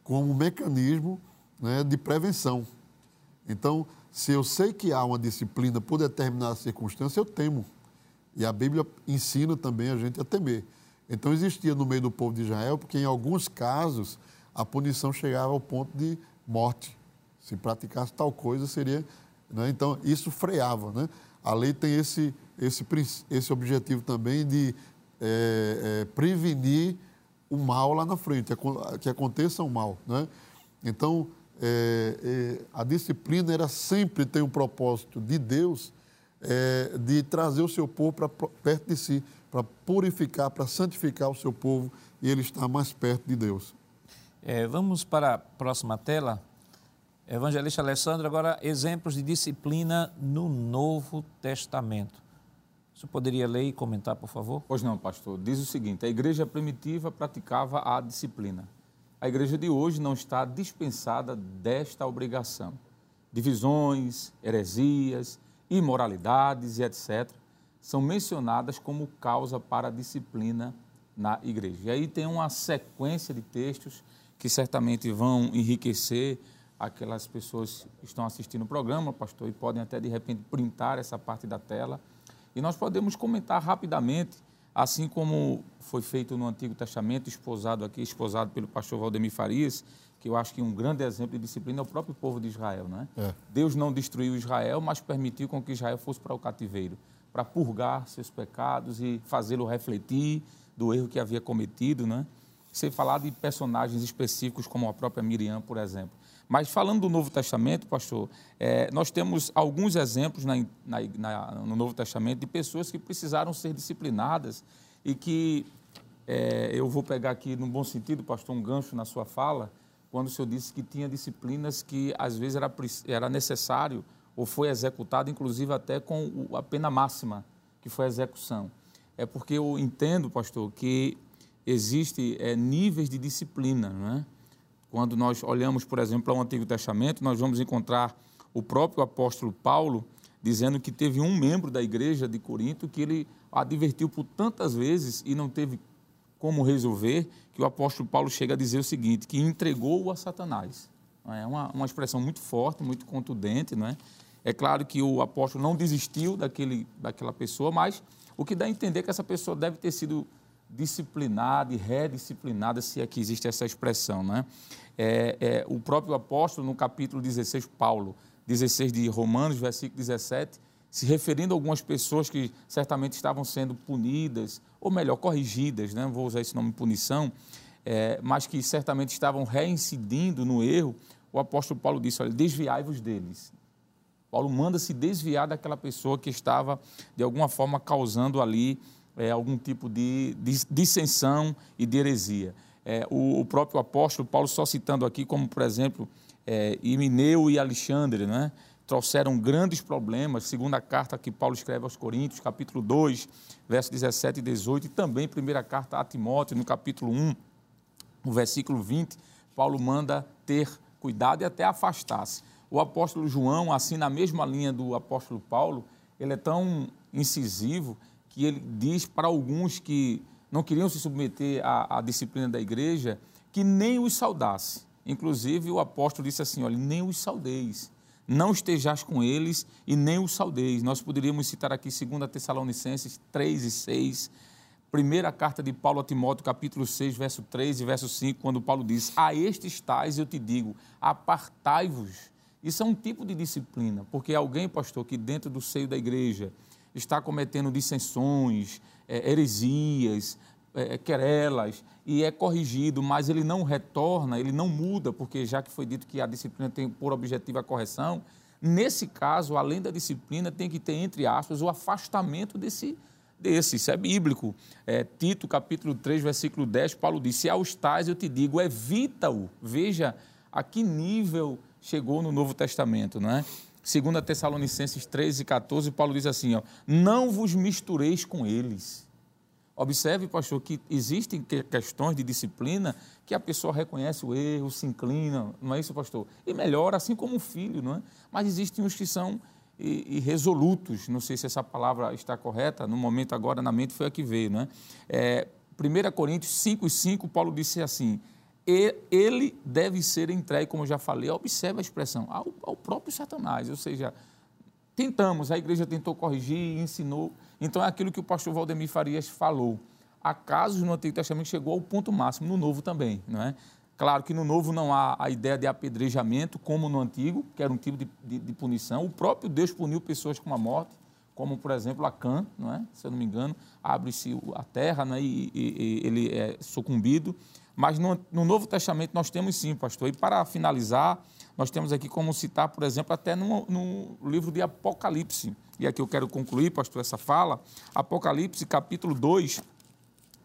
S3: como um mecanismo né, de prevenção. Então, se eu sei que há uma disciplina por determinada circunstância, eu temo. E a Bíblia ensina também a gente a temer. Então existia no meio do povo de Israel, porque em alguns casos a punição chegava ao ponto de morte. Se praticasse tal coisa, seria. Né? Então isso freava. Né? A lei tem esse, esse, esse objetivo também de é, é, prevenir o mal lá na frente, que aconteça o mal. Né? Então, é, é, a disciplina era sempre tem um propósito de Deus é, de trazer o seu povo para perto de si, para purificar, para santificar o seu povo e ele está mais perto de Deus.
S1: É, vamos para a próxima tela. Evangelista Alessandro, agora exemplos de disciplina no Novo Testamento. Você poderia ler e comentar, por favor?
S4: Pois não, pastor. Diz o seguinte: a igreja primitiva praticava a disciplina. A igreja de hoje não está dispensada desta obrigação. Divisões, heresias, imoralidades e etc são mencionadas como causa para a disciplina na igreja. E aí tem uma sequência de textos que certamente vão enriquecer aquelas pessoas que estão assistindo o programa, pastor, e podem até de repente printar essa parte da tela. E nós podemos comentar rapidamente, assim como foi feito no Antigo Testamento, esposado aqui, esposado pelo pastor Valdemir Farias, que eu acho que um grande exemplo de disciplina é o próprio povo de Israel, né? É. Deus não destruiu Israel, mas permitiu com que Israel fosse para o cativeiro para purgar seus pecados e fazê-lo refletir do erro que havia cometido, né? Sem falar de personagens específicos como a própria Miriam, por exemplo. Mas falando do Novo Testamento, pastor, é, nós temos alguns exemplos na, na, na, no Novo Testamento de pessoas que precisaram ser disciplinadas e que é, eu vou pegar aqui, no bom sentido, pastor, um gancho na sua fala, quando o senhor disse que tinha disciplinas que às vezes era, era necessário ou foi executado, inclusive até com a pena máxima, que foi a execução. É porque eu entendo, pastor, que existe é, níveis de disciplina, não é? Quando nós olhamos, por exemplo, para o Antigo Testamento, nós vamos encontrar o próprio apóstolo Paulo dizendo que teve um membro da igreja de Corinto que ele advertiu por tantas vezes e não teve como resolver, que o apóstolo Paulo chega a dizer o seguinte, que entregou-o a Satanás. É uma, uma expressão muito forte, muito contundente, não é? É claro que o apóstolo não desistiu daquele, daquela pessoa, mas o que dá a entender é que essa pessoa deve ter sido disciplinada e redisciplinada, se é que existe essa expressão. Né? É, é, o próprio apóstolo, no capítulo 16, Paulo, 16 de Romanos, versículo 17, se referindo a algumas pessoas que certamente estavam sendo punidas, ou melhor, corrigidas, né? vou usar esse nome punição, é, mas que certamente estavam reincidindo no erro, o apóstolo Paulo disse: olha, desviai-vos deles. Paulo manda se desviar daquela pessoa que estava, de alguma forma, causando ali é, algum tipo de, dissensão e de heresia. É, o, o, próprio apóstolo Paulo, só citando aqui, como por exemplo, é, Imineu e Alexandre, né, trouxeram grandes problemas, segundo a carta que Paulo escreve aos Coríntios, capítulo 2, versos 17 e 18, e também primeira carta a Timóteo, no capítulo 1, no versículo 20, Paulo manda ter cuidado e até afastar-se. O apóstolo João, assim na mesma linha do apóstolo Paulo, ele é tão incisivo que ele diz para alguns que não queriam se submeter à, à disciplina da igreja que nem os saudasse. Inclusive, o apóstolo disse assim: olha, nem os saudeis, não estejais com eles e nem os saudeis. Nós poderíamos citar aqui 2 Tessalonicenses 3 e 6, primeira carta de Paulo a Timóteo, capítulo 6, verso 3 e verso 5, quando Paulo diz: A estes tais eu te digo, apartai-vos. Isso é um tipo de disciplina, porque alguém, pastor, que dentro do seio da igreja está cometendo dissensões, é, heresias, é, querelas, e é corrigido, mas ele não retorna, ele não muda, porque já que foi dito que a disciplina tem por objetivo a correção, nesse caso, além da disciplina, tem que ter, entre aspas, o afastamento desse, desse. Isso é bíblico. É, Tito, capítulo 3, versículo 10, Paulo diz, se aos tais eu te digo, evita-o. Veja a que nível chegou no Novo Testamento, não é? 2 Tessalonicenses 13 e 14, Paulo diz assim: ó, não vos mistureis com eles. Observe, pastor, que existem questões de disciplina que a pessoa reconhece o erro, se inclina, não é isso, pastor? E melhora, assim como o filho, não é? Mas existem uns que são irresolutos, não sei se essa palavra está correta, no momento agora na mente foi a que veio, não é? é 1 Coríntios 5 e 5, Paulo disse assim: ele deve ser entregue, como eu já falei, observe a expressão, ao, ao, próprio Satanás. Ou seja, tentamos, a igreja tentou corrigir, ensinou. Então é aquilo que o pastor Valdemir Farias falou. Há casos no Antigo Testamento que chegou ao ponto máximo, no Novo também. Não é? Claro que no Novo não há a ideia de apedrejamento, como no Antigo, que era um tipo de, de, de punição. O próprio Deus puniu pessoas com a morte, como por exemplo Acã, não é? se eu não me engano, abre-se a terra né? e, e, e ele é sucumbido. Mas no, no, Novo Testamento nós temos sim, pastor. E para finalizar, nós temos aqui como citar, por exemplo, até no, no livro de Apocalipse. E aqui eu quero concluir, pastor, essa fala. Apocalipse, capítulo 2,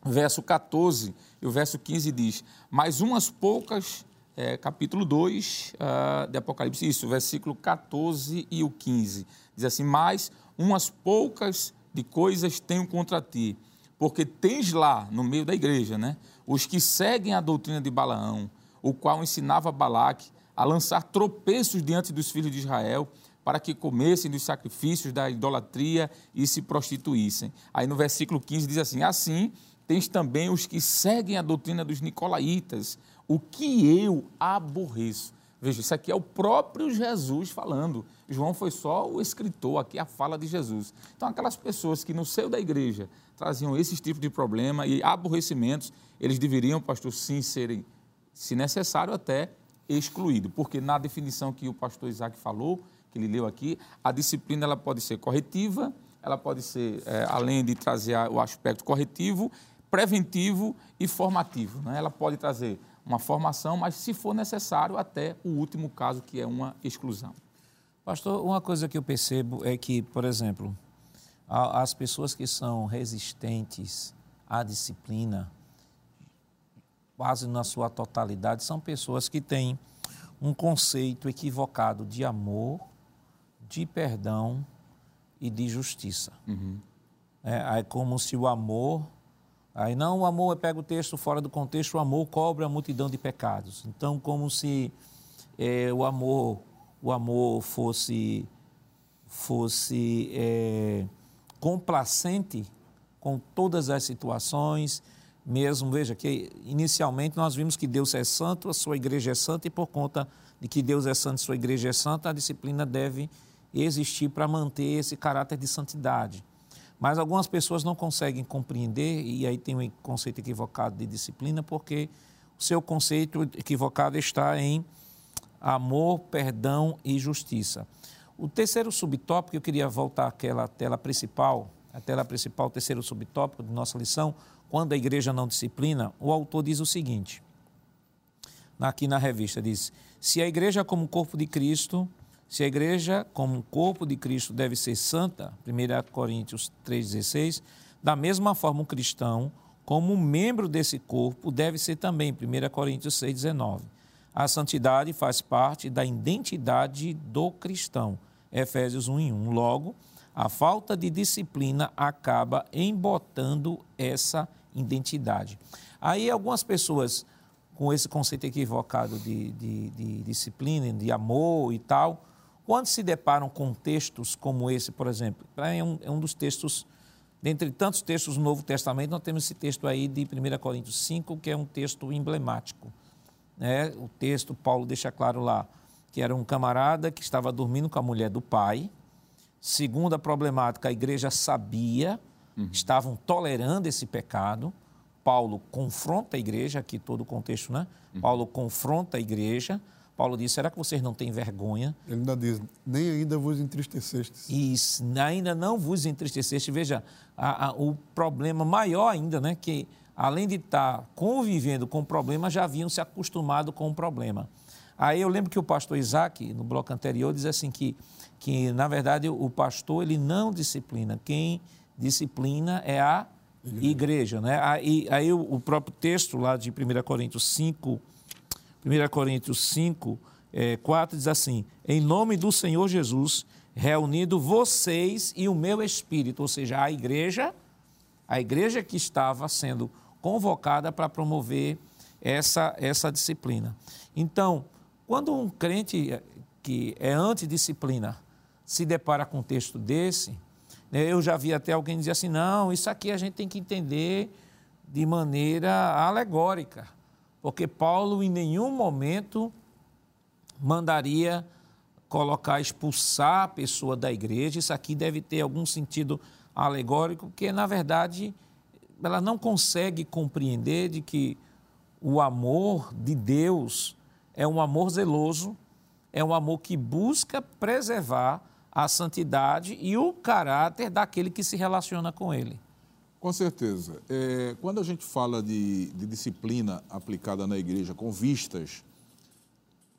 S4: verso 14 e o verso 15 diz: Mais umas poucas, é, capítulo 2 uh, ah, de Apocalipse, isso, versículo 14 e o 15. Diz assim: Mais umas poucas de coisas tenho contra ti, porque tens lá, no meio da igreja, né? os que seguem a doutrina de Balaão, o qual ensinava Balaque a lançar tropeços diante dos filhos de Israel, para que comessem dos sacrifícios da idolatria e se prostituíssem. Aí no versículo 15 diz assim: Assim tens também os que seguem a doutrina dos nicolaítas, o que eu aborreço. Veja, isso aqui é o próprio Jesus falando. João foi só o escritor, aqui a fala de Jesus. Então, aquelas pessoas que no seio da igreja traziam esse tipo de problema e aborrecimentos, eles deveriam, pastor, sim, serem, se necessário, até excluídos. Porque na definição que o pastor Isaac falou, que ele leu aqui, a disciplina ela pode ser corretiva, ela pode ser, é, além de trazer o aspecto corretivo, preventivo e formativo. Né? Ela pode trazer uma formação, mas, se for necessário, até o último caso, que é uma exclusão.
S1: Pastor, uma coisa que eu percebo é que, por exemplo, as pessoas que são resistentes à disciplina, quase na sua totalidade, são pessoas que têm um conceito equivocado de amor, de perdão e de justiça. Uhum. É, é como se o amor. Aí não, o amor, pega o texto fora do contexto, o amor cobre a multidão de pecados. Então, como se é, o amor o amor fosse, fosse é, complacente com todas as situações, mesmo, veja que inicialmente nós vimos que Deus é santo, a sua igreja é santa, e por conta de que Deus é santo e sua igreja é santa, a disciplina deve existir para manter esse caráter de santidade. Mas algumas pessoas não conseguem compreender, e aí tem um conceito equivocado de disciplina, porque o seu conceito equivocado está em amor, perdão e justiça. O terceiro subtópico, eu queria voltar àquela tela principal, a tela principal, o terceiro subtópico de nossa lição, quando a igreja não disciplina, o autor diz o seguinte, aqui na revista, diz, se a igreja como corpo de Cristo se a igreja, como corpo de Cristo, deve ser santa, 1 Coríntios 3,16, da mesma forma o cristão, como membro desse corpo, deve ser também, 1 Coríntios 6,19. A santidade faz parte da identidade do cristão, Efésios 1 1. Logo, a falta de disciplina acaba embotando essa identidade. Aí algumas pessoas com esse conceito equivocado de, de, de disciplina, de amor e tal, quando se deparam com textos como esse, por exemplo, é um, é um dos textos, dentre tantos textos do Novo Testamento, nós temos esse texto aí de 1 Coríntios 5, que é um texto emblemático. Né? O texto, Paulo deixa claro lá, que era um camarada que estava dormindo com a mulher do pai. Segundo a problemática, a igreja sabia, uhum. estavam tolerando esse pecado. Paulo confronta a igreja, aqui todo o contexto, né? Uhum. Paulo confronta a igreja Paulo diz: será que vocês não têm vergonha?
S3: Ele ainda diz: nem ainda vos entristecestes.
S1: Isso, ainda não vos entristecestes. Veja, a, a, o problema maior ainda, né? Que além de estar convivendo com o problema, já haviam se acostumado com o problema. Aí eu lembro que o pastor Isaac, no bloco anterior, diz assim que, que na verdade, o pastor ele não disciplina. Quem disciplina é a igreja, igreja né? Aí, aí o, próprio texto lá de 1 Coríntios 5, 1 Coríntios 5, é, 4 diz assim: Em nome do Senhor Jesus, reunido vocês e o meu espírito, ou seja, a igreja, a igreja que estava sendo convocada para promover essa, essa disciplina. Então, quando um crente que é antidisciplina se depara com um texto desse, né, eu já vi até alguém dizer assim: não, isso aqui a gente tem que entender de maneira alegórica porque Paulo em nenhum momento mandaria colocar, expulsar a pessoa da igreja. Isso aqui deve ter algum sentido alegórico, porque na verdade ela não consegue compreender de que o amor de Deus é um amor zeloso, é um amor que busca preservar a santidade e o caráter daquele que se relaciona com ele.
S2: Com certeza. É, quando a gente fala de, de, disciplina aplicada na igreja com vistas,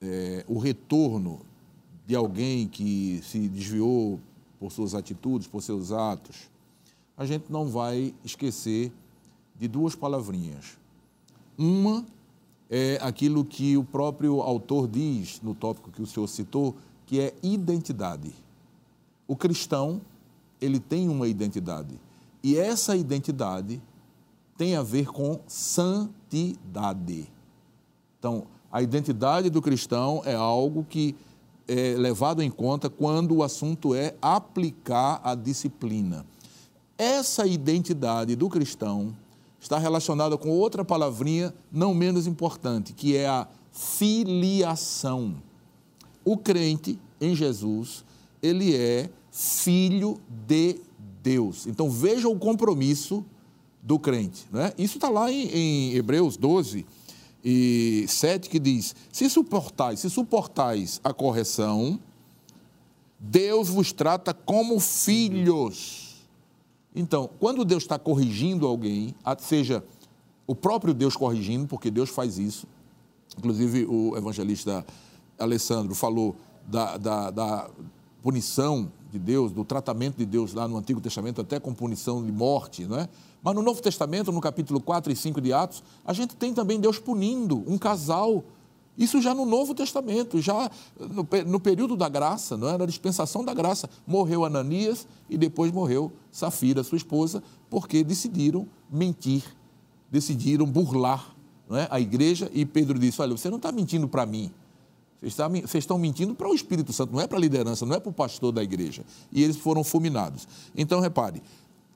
S2: é, o retorno de alguém que se desviou por suas atitudes, por seus atos, a gente não vai esquecer de duas palavrinhas. Uma é aquilo que o próprio autor diz no tópico que o senhor citou, que é identidade. O cristão, ele tem uma identidade e essa identidade tem a ver com santidade. Então, a identidade do cristão é algo que é levado em conta quando o assunto é aplicar a disciplina. Essa identidade do cristão está relacionada com outra palavrinha não menos importante, que é a filiação. O crente em Jesus, ele é filho de Deus. Então veja o compromisso do crente. Né? Isso está lá em, em, Hebreus 12 e 7 que diz: se suportais, se suportais a correção, Deus vos trata como filhos. Então, quando Deus está corrigindo alguém, seja o próprio Deus corrigindo, porque Deus faz isso, inclusive o evangelista Alessandro falou da, da, da punição de Deus, do tratamento de Deus lá no Antigo Testamento, até com punição de morte, não é? Mas no Novo Testamento, no capítulo 4 e 5 de Atos, a gente tem também Deus punindo um casal. Isso já no Novo Testamento, já no, no período da graça, não é? na dispensação da graça. Morreu Ananias e depois morreu Safira, sua esposa, porque decidiram mentir, decidiram burlar é? a igreja. E Pedro disse: Olha, você não está mentindo para mim, vocês, estão mentindo para o Espírito Santo, não é para a liderança, não é para o pastor da igreja. E eles foram fulminados. Então, repare,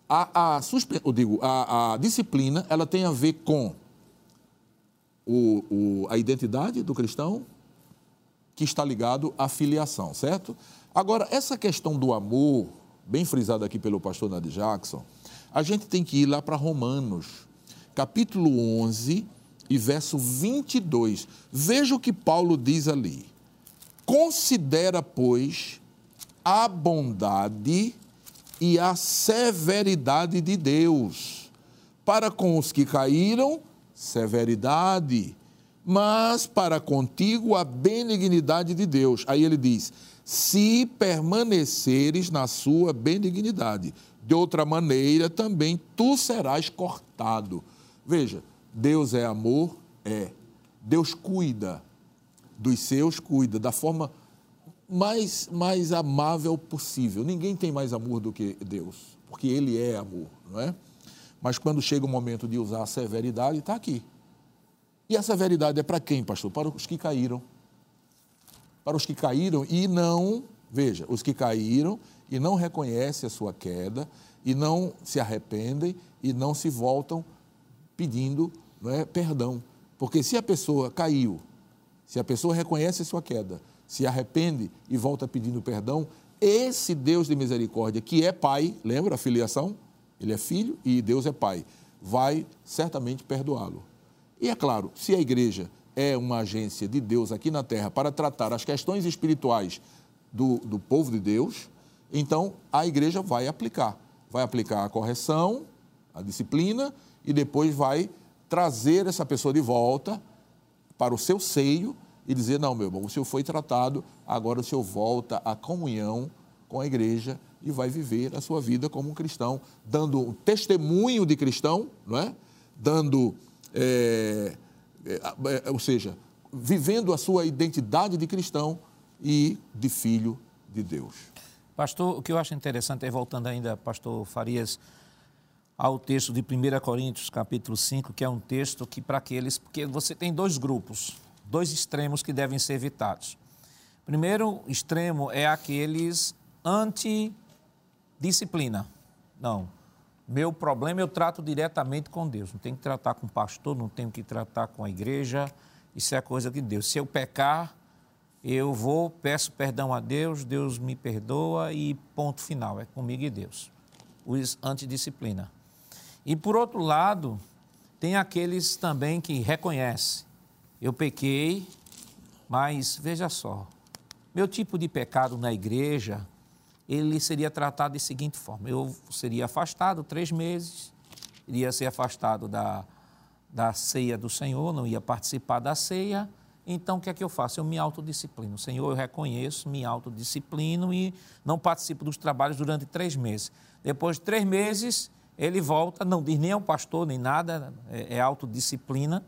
S2: a, a, eu digo, a, a disciplina ela tem a ver com o, o, a identidade do cristão, que está ligado à filiação, certo? Agora, essa questão do amor, bem frisada aqui pelo pastor Nadir Jackson, a gente tem que ir lá para Romanos, capítulo 11 e verso 22. Veja o que Paulo diz ali. Considera, pois, a bondade e a severidade de Deus. Para com os que caíram, severidade, mas para contigo a benignidade de Deus. Aí ele diz: se permaneceres na sua benignidade, de outra maneira também tu serás cortado. Veja, Deus é amor? É. Deus cuida dos seus, cuida da forma mais, mais amável possível. Ninguém tem mais amor do que Deus, porque Ele é amor, não é? Mas quando chega o momento de usar a severidade, está aqui. E a severidade é para quem, pastor? Para os que caíram. Para os que caíram e não, veja, os que caíram e não reconhecem a sua queda, e não se arrependem e não se voltam pedindo não é, perdão. Porque se a pessoa caiu, se a pessoa reconhece a sua queda, se arrepende e volta pedindo perdão, esse Deus de misericórdia, que é Pai, lembra a filiação? Ele é filho e Deus é Pai, vai certamente perdoá-lo. E é claro, se a igreja é uma agência de Deus aqui na terra para tratar as questões espirituais do, do povo de Deus, então a igreja vai aplicar. Vai aplicar a correção, a disciplina e depois vai trazer essa pessoa de volta para o seu seio e dizer: não, meu irmão, o senhor foi tratado, agora o senhor volta à comunhão com a igreja e vai viver a sua vida como um cristão, dando um testemunho de cristão, não é? Dando, é, é, é, ou seja, vivendo a sua identidade de cristão e de filho de Deus.
S1: Pastor, o que eu acho interessante é, voltando ainda, pastor Farias, ao texto de 1 Coríntios, capítulo 5, que é um texto que para aqueles, porque você tem dois grupos, dois extremos que devem ser evitados. Primeiro extremo é aqueles anti-disciplina. Não. Meu problema eu trato diretamente com Deus. Não tenho que tratar com o pastor, não tenho que tratar com a igreja. Isso é coisa de Deus. Se eu pecar, eu vou, peço perdão a Deus, Deus me perdoa e ponto final. É comigo e Deus. Os antidisciplina. E por outro lado, tem aqueles também que reconhecem eu pequei, mas veja só, meu tipo de pecado na igreja, ele seria tratado da seguinte forma: eu seria afastado três meses, iria ser afastado da, da ceia do Senhor, não ia participar da ceia. Então, o que é que eu faço? Eu me autodisciplino. Senhor, eu reconheço, me autodisciplino e não participo dos trabalhos durante três meses. Depois de três meses, ele volta, não diz nem ao pastor, nem nada, é, é autodisciplina.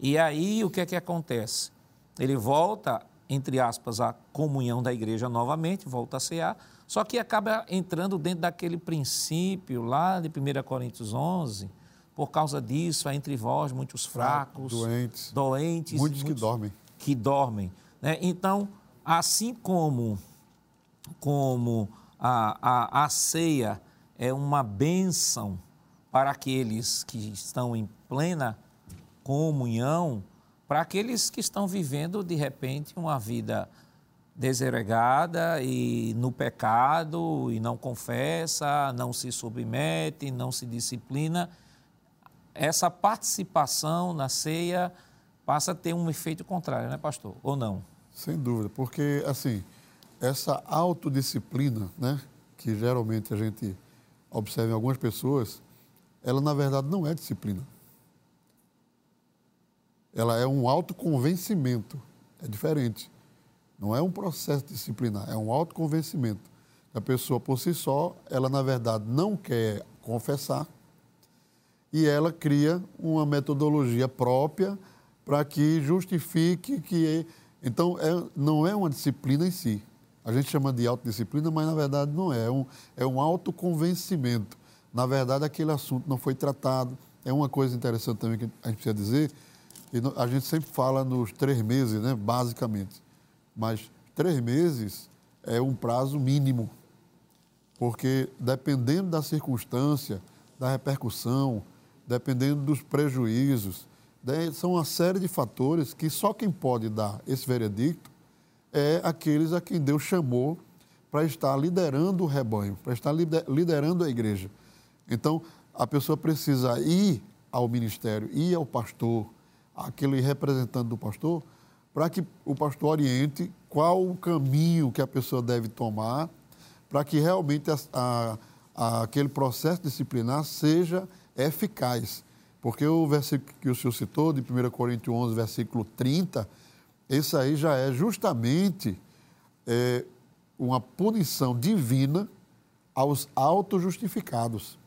S1: E aí o que é que acontece? Ele volta, entre aspas, à comunhão da igreja novamente, volta a cear, só que acaba entrando dentro daquele princípio lá de 1 Coríntios 11, por causa disso, há entre vós muitos fracos,
S3: doentes,
S1: doentes
S3: muitos, muitos que dormem.
S1: Que dormem. Né? Então, assim como, como a, a, a ceia é uma bênção para aqueles que estão em plena comunhão para aqueles que estão vivendo, de repente, uma vida desregada e no pecado e não confessa, não se submete, não se disciplina. Essa participação na ceia passa a ter um efeito contrário, né, pastor? Ou não?
S3: Sem dúvida, porque assim, essa autodisciplina, né, que geralmente a gente observa em algumas pessoas, ela na verdade não é disciplina ela é um autoconvencimento. É diferente. Não é um processo disciplinar, é um autoconvencimento. A pessoa, por si só, ela, na verdade, não quer confessar e ela cria uma metodologia própria para que justifique que. Então, é, não é uma disciplina em si. A gente chama de autodisciplina, mas na verdade não é. É um, é um autoconvencimento. Na verdade, aquele assunto não foi tratado. É uma coisa interessante também que a gente precisa dizer a gente sempre fala nos três meses, né, basicamente. Mas três meses é um prazo mínimo, porque dependendo da circunstância, da repercussão, dependendo dos prejuízos, né, são uma série de fatores que só quem pode dar esse veredicto é aqueles a quem Deus chamou para estar liderando o rebanho, para estar liderando a igreja. Então, a pessoa precisa ir ao ministério, ir ao pastor, aquele representante do pastor, para que o pastor oriente qual o caminho que a pessoa deve tomar, para que realmente a, a, a, aquele processo disciplinar seja eficaz. Porque o versículo que o senhor citou, de 1 Coríntios 11, versículo 30, esse aí já é justamente é, uma punição divina aos autojustificados.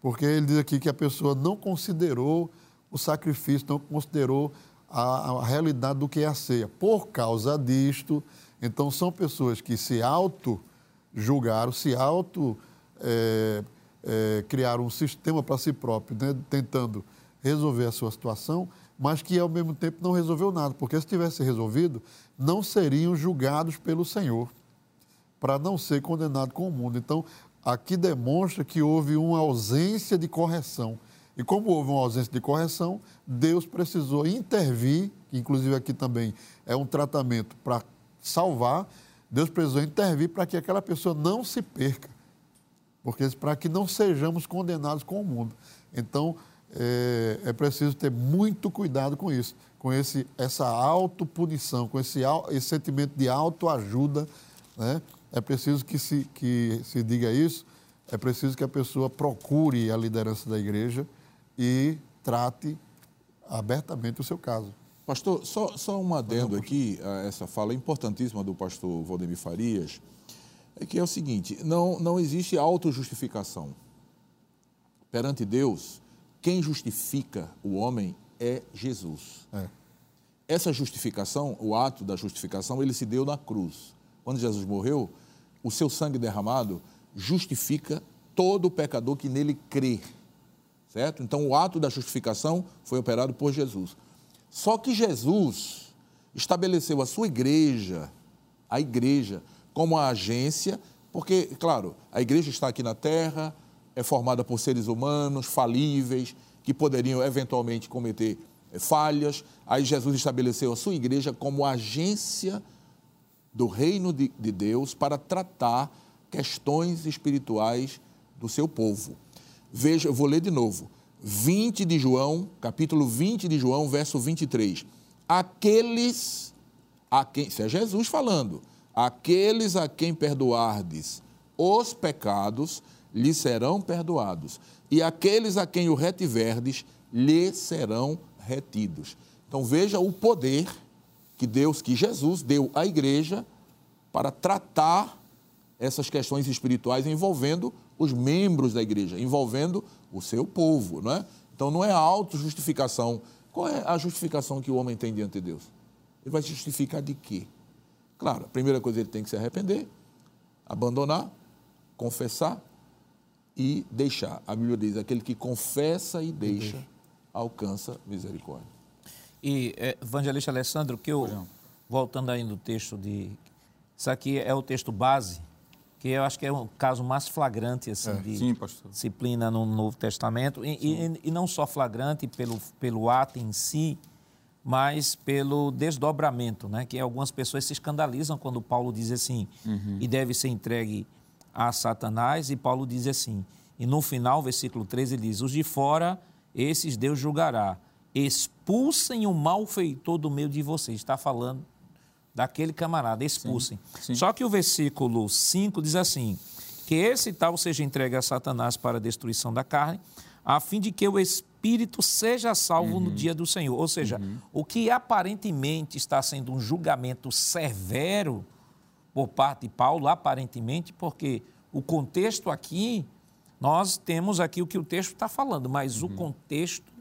S3: Porque ele diz aqui que a pessoa não considerou o sacrifício, não considerou a, a realidade do que é a ceia. Por causa disto, então são pessoas que se auto-julgaram, se auto é, é, criaram um sistema para si próprio, né, tentando resolver a sua situação, mas que ao mesmo tempo não resolveu nada, porque se tivesse resolvido, não seriam julgados pelo Senhor, para não ser condenado com o mundo. Então, aqui demonstra que houve uma ausência de correção. E como houve uma ausência de correção, Deus precisou intervir, que inclusive aqui também é um tratamento para salvar, Deus precisou intervir para que aquela pessoa não se perca, porque para que não sejamos condenados com o mundo. Então, é, é preciso ter muito cuidado com isso, com esse, essa autopunição, com esse, esse sentimento de autoajuda. Né? É preciso que se, que se diga isso, é preciso que a pessoa procure a liderança da igreja e trate abertamente o seu caso.
S2: Pastor, só, só um adendo aqui a essa fala importantíssima do pastor Valdemir Farias, é que é o seguinte, não, não existe autojustificação. Perante Deus, quem justifica o homem é Jesus. É. Essa justificação, o ato da justificação, ele se deu na cruz. Quando Jesus morreu, o seu sangue derramado justifica todo o pecador que nele crê. Certo? Então, o ato da justificação foi operado por Jesus. Só que Jesus estabeleceu a sua igreja, a igreja, como a agência, porque, claro, a igreja está aqui na terra, é formada por seres humanos falíveis, que poderiam eventualmente cometer eh, falhas. Aí Jesus estabeleceu a sua igreja como agência do reino de, de Deus para tratar questões espirituais do seu povo. Veja, eu vou ler de novo. 20 de João, capítulo 20 de João, verso 23. Aqueles a quem, isso é Jesus falando, aqueles a quem perdoardes os pecados, lhe serão perdoados, e aqueles a quem o retiverdes, lhe serão retidos. Então veja o poder que Deus, que Jesus deu à igreja para tratar essas questões espirituais envolvendo os membros da igreja, envolvendo o seu povo, não é? Então não é a autojustificação. Qual é a justificação que o homem tem diante de Deus? Ele vai se justificar de quê? Claro, a primeira coisa ele tem que se arrepender, abandonar, confessar e deixar. A Bíblia diz: aquele que confessa e deixa, alcança misericórdia.
S1: E, é, evangelista Alessandro, que eu, voltando aí no texto de. Isso aqui é o texto base, que eu acho que é o caso mais flagrante assim, é. de Sim, disciplina no Novo Testamento. E, e, e, não só flagrante pelo, pelo ato em si, mas pelo desdobramento, né? que algumas pessoas se escandalizam quando Paulo diz assim, uhum. e deve ser entregue a Satanás, e Paulo diz assim, e no final, versículo 13, ele diz: Os de fora, esses Deus julgará. Expulsem o malfeitor do meio de vocês. Está falando daquele camarada, expulsem. Sim, sim. Só que o versículo 5 diz assim: Que esse tal seja entregue a Satanás para a destruição da carne, a fim de que o espírito seja salvo uhum. no dia do Senhor. Ou seja, uhum. o que aparentemente está sendo um julgamento severo por parte de Paulo, aparentemente, porque o contexto aqui, nós temos aqui o que o texto está falando, mas uhum. o contexto,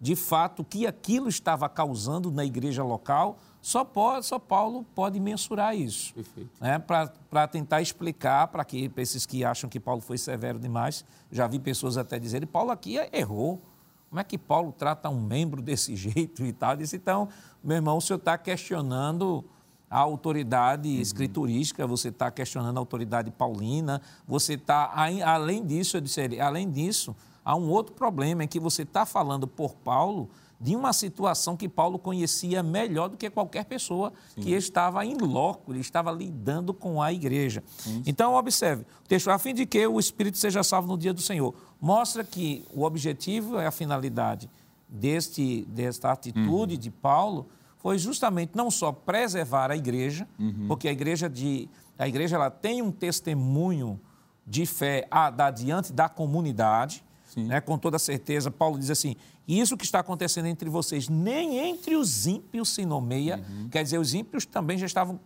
S1: de fato, que aquilo estava causando na igreja local, só, pode, só Paulo pode mensurar isso. Né? Para tentar explicar para esses que acham que Paulo foi severo demais. Já vi pessoas até dizerem, Paulo aqui errou. Como é que Paulo trata um membro desse jeito e tal? Disse, então, meu irmão, o senhor está questionando a autoridade uhum. escriturística, você está questionando a autoridade paulina, você está, além disso, eu disse, além disso, há um outro problema, é que você está falando por Paulo de uma situação que Paulo conhecia melhor do que qualquer pessoa Sim. que estava em loco, ele estava lidando com a igreja. Sim. Então, observe, o texto, a fim de que o Espírito seja salvo no dia do Senhor, mostra que o objetivo é a finalidade deste, desta atitude uhum. de Paulo foi justamente não só preservar a igreja, uhum. porque a igreja, de, a igreja ela tem um testemunho de fé a dar diante da comunidade, né? com toda certeza. Paulo diz assim: isso que está acontecendo entre vocês, nem entre os ímpios se nomeia. Uhum. Quer dizer, os ímpios também já estavam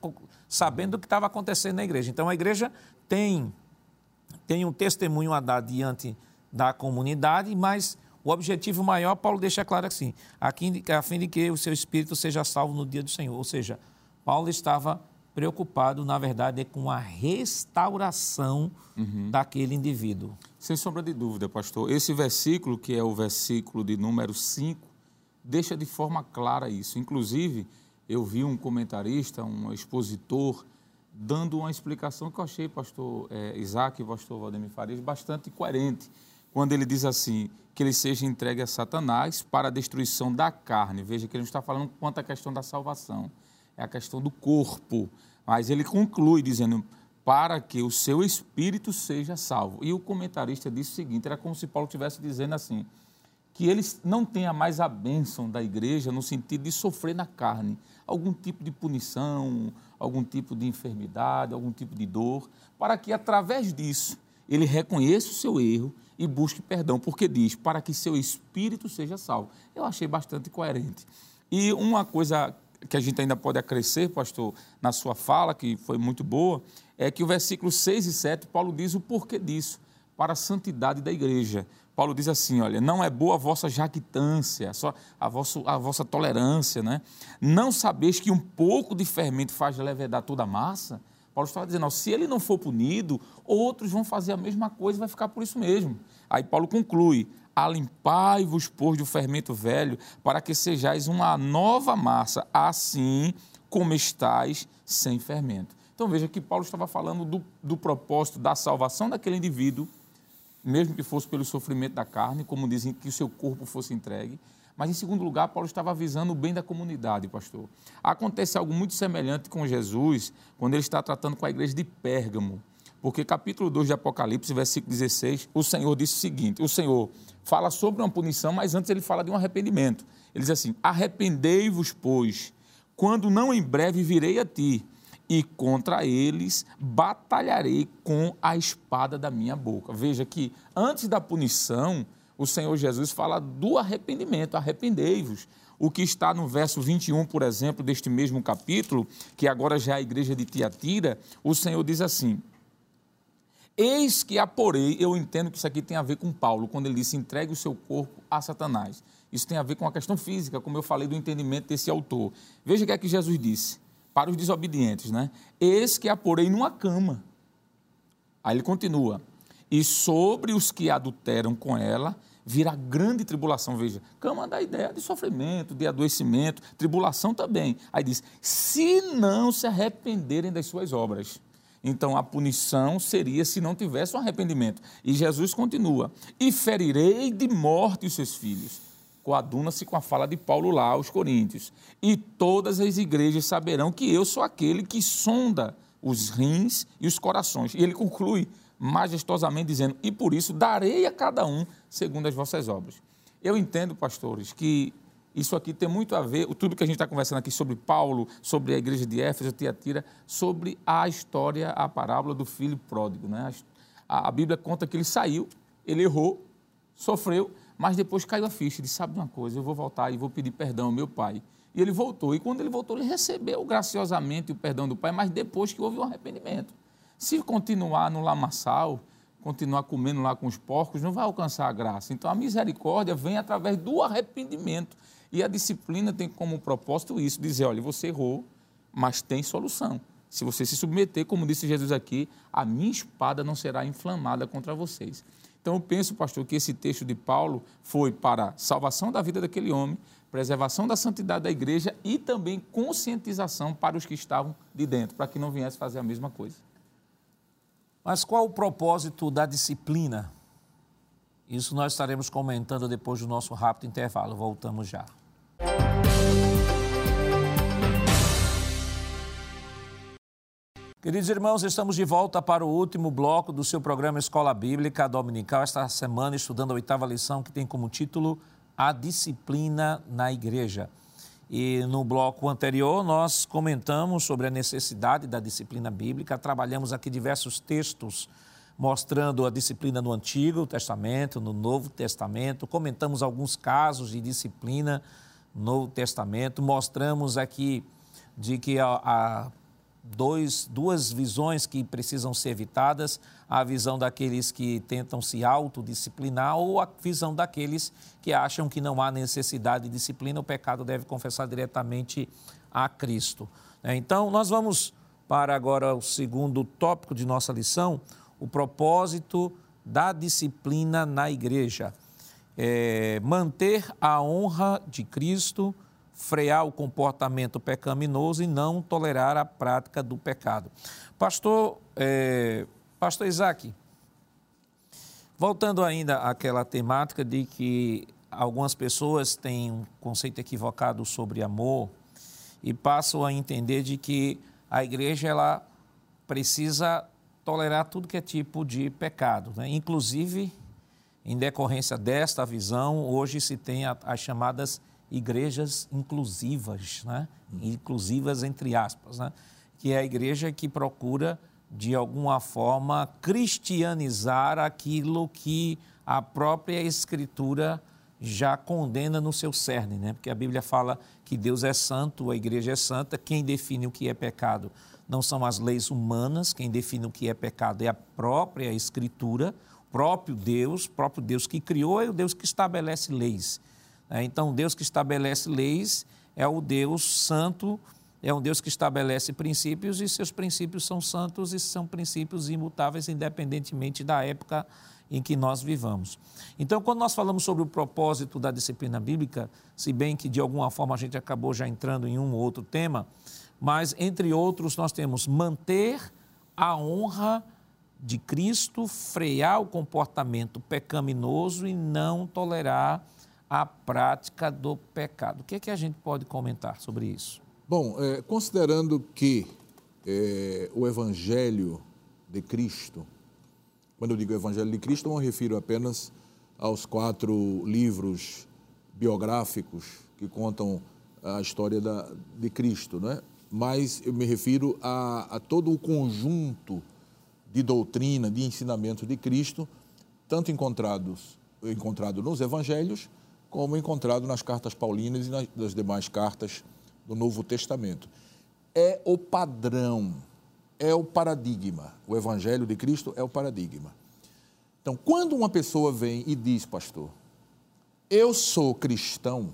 S1: sabendo do que estava acontecendo na igreja. Então a igreja tem, tem um testemunho a dar diante da comunidade, mas o objetivo maior, Paulo deixa claro assim, a fim de que o seu espírito seja salvo no dia do Senhor. Ou seja, Paulo estava preocupado, na verdade, com a restauração uhum. daquele indivíduo.
S4: Sem sombra de dúvida, pastor. Esse versículo, que é o versículo de número 5, deixa de forma clara isso. Inclusive, eu vi um comentarista, um expositor, dando uma explicação que eu achei, pastor é, Isaac e pastor Valdemir Farias, bastante coerente quando ele diz assim, que ele seja entregue a Satanás para a destruição da carne. Veja que ele não está falando quanto à questão da salvação, é a questão do corpo. Mas ele conclui dizendo, para que o seu espírito seja salvo. E o comentarista disse o seguinte, era como se Paulo estivesse dizendo assim, que ele não tenha mais a bênção da igreja no sentido de sofrer na carne algum tipo de punição, algum tipo de enfermidade, algum tipo de dor, para que através disso ele reconheça o seu erro e busque perdão, porque diz para que seu espírito seja salvo. Eu achei bastante coerente. E uma coisa que a gente ainda pode acrescer, pastor, na sua fala, que foi muito boa, é que o versículo 6 e 7, Paulo diz o porquê disso, para a santidade da igreja. Paulo diz assim: olha, não é boa a vossa jactância, a vossa, a vossa tolerância, né? Não sabeis que um pouco de fermento faz levedar toda a massa? Paulo estava dizendo, ó, se ele não for punido, outros vão fazer a mesma coisa e vai ficar por isso mesmo. Aí Paulo conclui, alimpai-vos, pois, do fermento velho, para que sejais uma nova massa, assim como estáis sem fermento. Então veja que Paulo estava falando do, do propósito da salvação daquele indivíduo, mesmo que fosse pelo sofrimento da carne, como dizem que o seu corpo fosse entregue, mas, em segundo lugar, Paulo estava avisando o bem da comunidade, pastor. Acontece algo muito semelhante com Jesus quando ele está tratando com a igreja de Pérgamo. Porque, capítulo 2 de Apocalipse, versículo 16, o Senhor disse o seguinte: o Senhor fala sobre uma punição, mas antes ele fala de um arrependimento. Ele diz assim: Arrependei-vos, pois, quando não em breve virei a ti, e contra eles batalharei com a espada da minha boca. Veja que antes da punição, o Senhor Jesus fala do arrependimento, arrependei-vos. O que está no verso 21, por exemplo, deste mesmo capítulo, que agora já é a igreja de Tiatira, o Senhor diz assim: Eis que aporei, eu entendo que isso aqui tem a ver com Paulo, quando ele disse entregue o seu corpo a Satanás. Isso tem a ver com a questão física, como eu falei do entendimento desse autor. Veja o que é que Jesus disse para os desobedientes, né? Eis que aporei numa cama. Aí ele continua: e sobre os que adulteram com ela virá grande tribulação. Veja, cama dá ideia de sofrimento, de adoecimento, tribulação também. Aí diz: se não se arrependerem das suas obras. Então a punição seria se não tivesse um arrependimento. E Jesus continua: e ferirei de morte os seus filhos. Coaduna-se com a fala de Paulo lá aos Coríntios. E todas as igrejas saberão que eu sou aquele que sonda os rins e os corações. E ele conclui: majestosamente dizendo: E por isso darei a cada um segundo as vossas obras. Eu entendo, pastores, que isso aqui tem muito a ver, tudo que a gente está conversando aqui sobre Paulo, sobre a igreja de Éfeso, Tiatira, sobre a história, a parábola do filho pródigo. Né? A, a Bíblia conta que ele saiu, ele errou, sofreu, mas depois caiu a ficha. Ele sabe de uma coisa, eu vou voltar e vou pedir perdão ao meu pai. E ele voltou. E quando ele voltou, ele recebeu graciosamente o perdão do pai, mas depois que houve um arrependimento. Se continuar no lamaçal, continuar comendo lá com os porcos, não vai alcançar a graça. Então a misericórdia vem através do arrependimento. E a disciplina tem como propósito isso: dizer, olha, você errou, mas tem solução. Se você se submeter, como disse Jesus aqui, a minha espada não será inflamada contra vocês. Então eu penso, pastor, que esse texto de Paulo foi para salvação da vida daquele homem, preservação da santidade da igreja e também conscientização para os que estavam de dentro, para que não viesse fazer a mesma coisa.
S1: Mas qual o propósito da disciplina? Isso nós estaremos comentando depois do nosso rápido intervalo. Voltamos já. Queridos irmãos, estamos de volta para o último bloco do seu programa Escola Bíblica Dominical. Esta semana, estudando a oitava lição, que tem como título A Disciplina na Igreja. E no bloco anterior, nós comentamos sobre a necessidade da disciplina bíblica, trabalhamos aqui diversos textos mostrando a disciplina no Antigo Testamento, no Novo Testamento, comentamos alguns casos de disciplina Novo Testamento, mostramos aqui de que a dois, duas visões que precisam ser evitadas: a visão daqueles que tentam se autodisciplinar ou a visão daqueles que acham que não há necessidade de disciplina, o pecado deve confessar diretamente a Cristo. É, então, nós vamos para agora o segundo tópico de nossa lição: o propósito da disciplina na igreja. É, manter a honra de Cristo frear o comportamento pecaminoso e não tolerar a prática do pecado. Pastor, é, Pastor Isaac, voltando ainda àquela temática de que algumas pessoas têm um conceito equivocado sobre amor e passam a entender de que a igreja ela precisa tolerar tudo que é tipo de pecado, né? inclusive em decorrência desta visão, hoje se tem as chamadas igrejas inclusivas, né? inclusivas entre aspas, né? que é a igreja que procura, de alguma forma, cristianizar aquilo que a própria Escritura já condena no seu cerne, né? porque a Bíblia fala que Deus é santo, a igreja é santa, quem define o que é pecado não são as leis humanas, quem define o que é pecado é a própria Escritura, próprio Deus, próprio Deus que criou é o Deus que estabelece leis. É, então, Deus que estabelece leis é o Deus santo, é um Deus que estabelece princípios e seus princípios são santos e são princípios imutáveis, independentemente da época em que nós vivamos. Então, quando nós falamos sobre o propósito da disciplina bíblica, se bem que de alguma forma a gente acabou já entrando em um ou outro tema, mas entre outros nós temos manter a honra de Cristo, frear o comportamento pecaminoso e não tolerar a prática do pecado. O que, é que a gente pode comentar sobre isso?
S2: Bom, é, considerando que é, o Evangelho de Cristo, quando eu digo Evangelho de Cristo, não me refiro apenas aos quatro livros biográficos que contam a história da, de Cristo, não é? mas eu me refiro a, a todo o conjunto de doutrina, de ensinamento de Cristo, tanto encontrados encontrado nos Evangelhos, como encontrado nas cartas paulinas e nas demais cartas do Novo Testamento. É o padrão, é o paradigma. O Evangelho de Cristo é o paradigma. Então, quando uma pessoa vem e diz, pastor, eu sou cristão,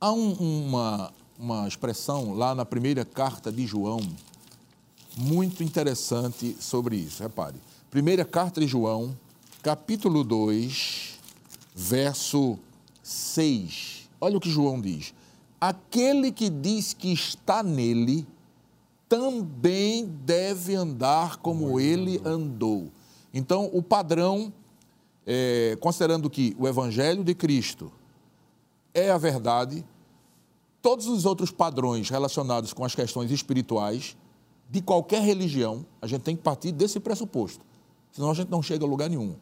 S2: há um, uma, uma expressão lá na primeira carta de João, muito interessante sobre isso. Repare, primeira carta de João, capítulo 2, verso 6. Olha o que João diz. Aquele que diz que está nele também deve andar como ele andou. Então, o padrão, é, considerando que o Evangelho de Cristo é a verdade, todos os outros padrões relacionados com as questões espirituais de qualquer religião, a gente tem que partir desse pressuposto. Senão a gente não chega a lugar nenhum.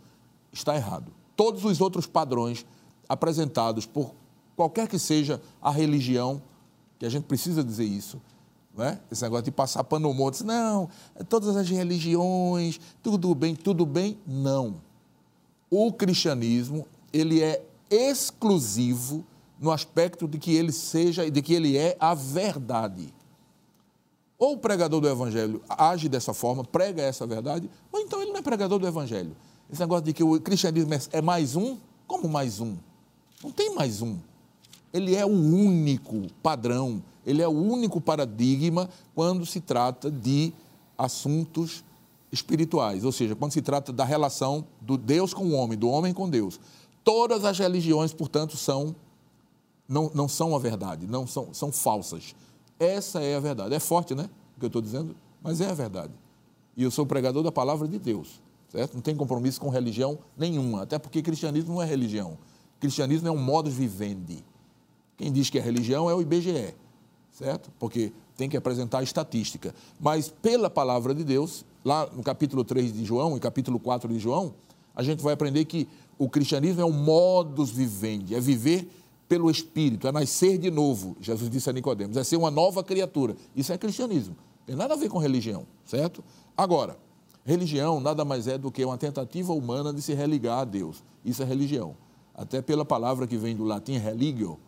S2: Está errado. Todos os outros padrões apresentados por qualquer que seja a religião, que a gente precisa dizer isso, né? esse negócio de passar pano no monte, não, todas as religiões, tudo bem, tudo bem, não. O cristianismo, ele é exclusivo no aspecto de que ele seja, de que ele é a verdade. Ou o pregador do evangelho age dessa forma, prega essa verdade, ou então ele não é pregador do evangelho. Esse negócio de que o cristianismo é mais um, como mais um? Não tem mais um. Ele é o único padrão, ele é o único paradigma quando se trata de assuntos espirituais, ou seja, quando se trata da relação do Deus com o homem, do homem com Deus. Todas as religiões, portanto, são não, não são a verdade, não são, são falsas. Essa é a verdade. É forte, né? O que eu estou dizendo, mas é a verdade. E eu sou pregador da palavra de Deus, certo? Não tem compromisso com religião nenhuma, até porque cristianismo não é religião. Cristianismo é um modo vivendi. Quem diz que é religião é o IBGE, certo? Porque tem que apresentar estatística. Mas pela palavra de Deus, lá no capítulo 3 de João e capítulo 4 de João, a gente vai aprender que o cristianismo é um modus vivendi, é viver pelo Espírito, é nascer de novo. Jesus disse a Nicodemos, é ser uma nova criatura. Isso é cristianismo. Tem nada a ver com religião, certo? Agora, religião nada mais é do que uma tentativa humana de se religar a Deus. Isso é religião. Até pela palavra que vem do latim religio,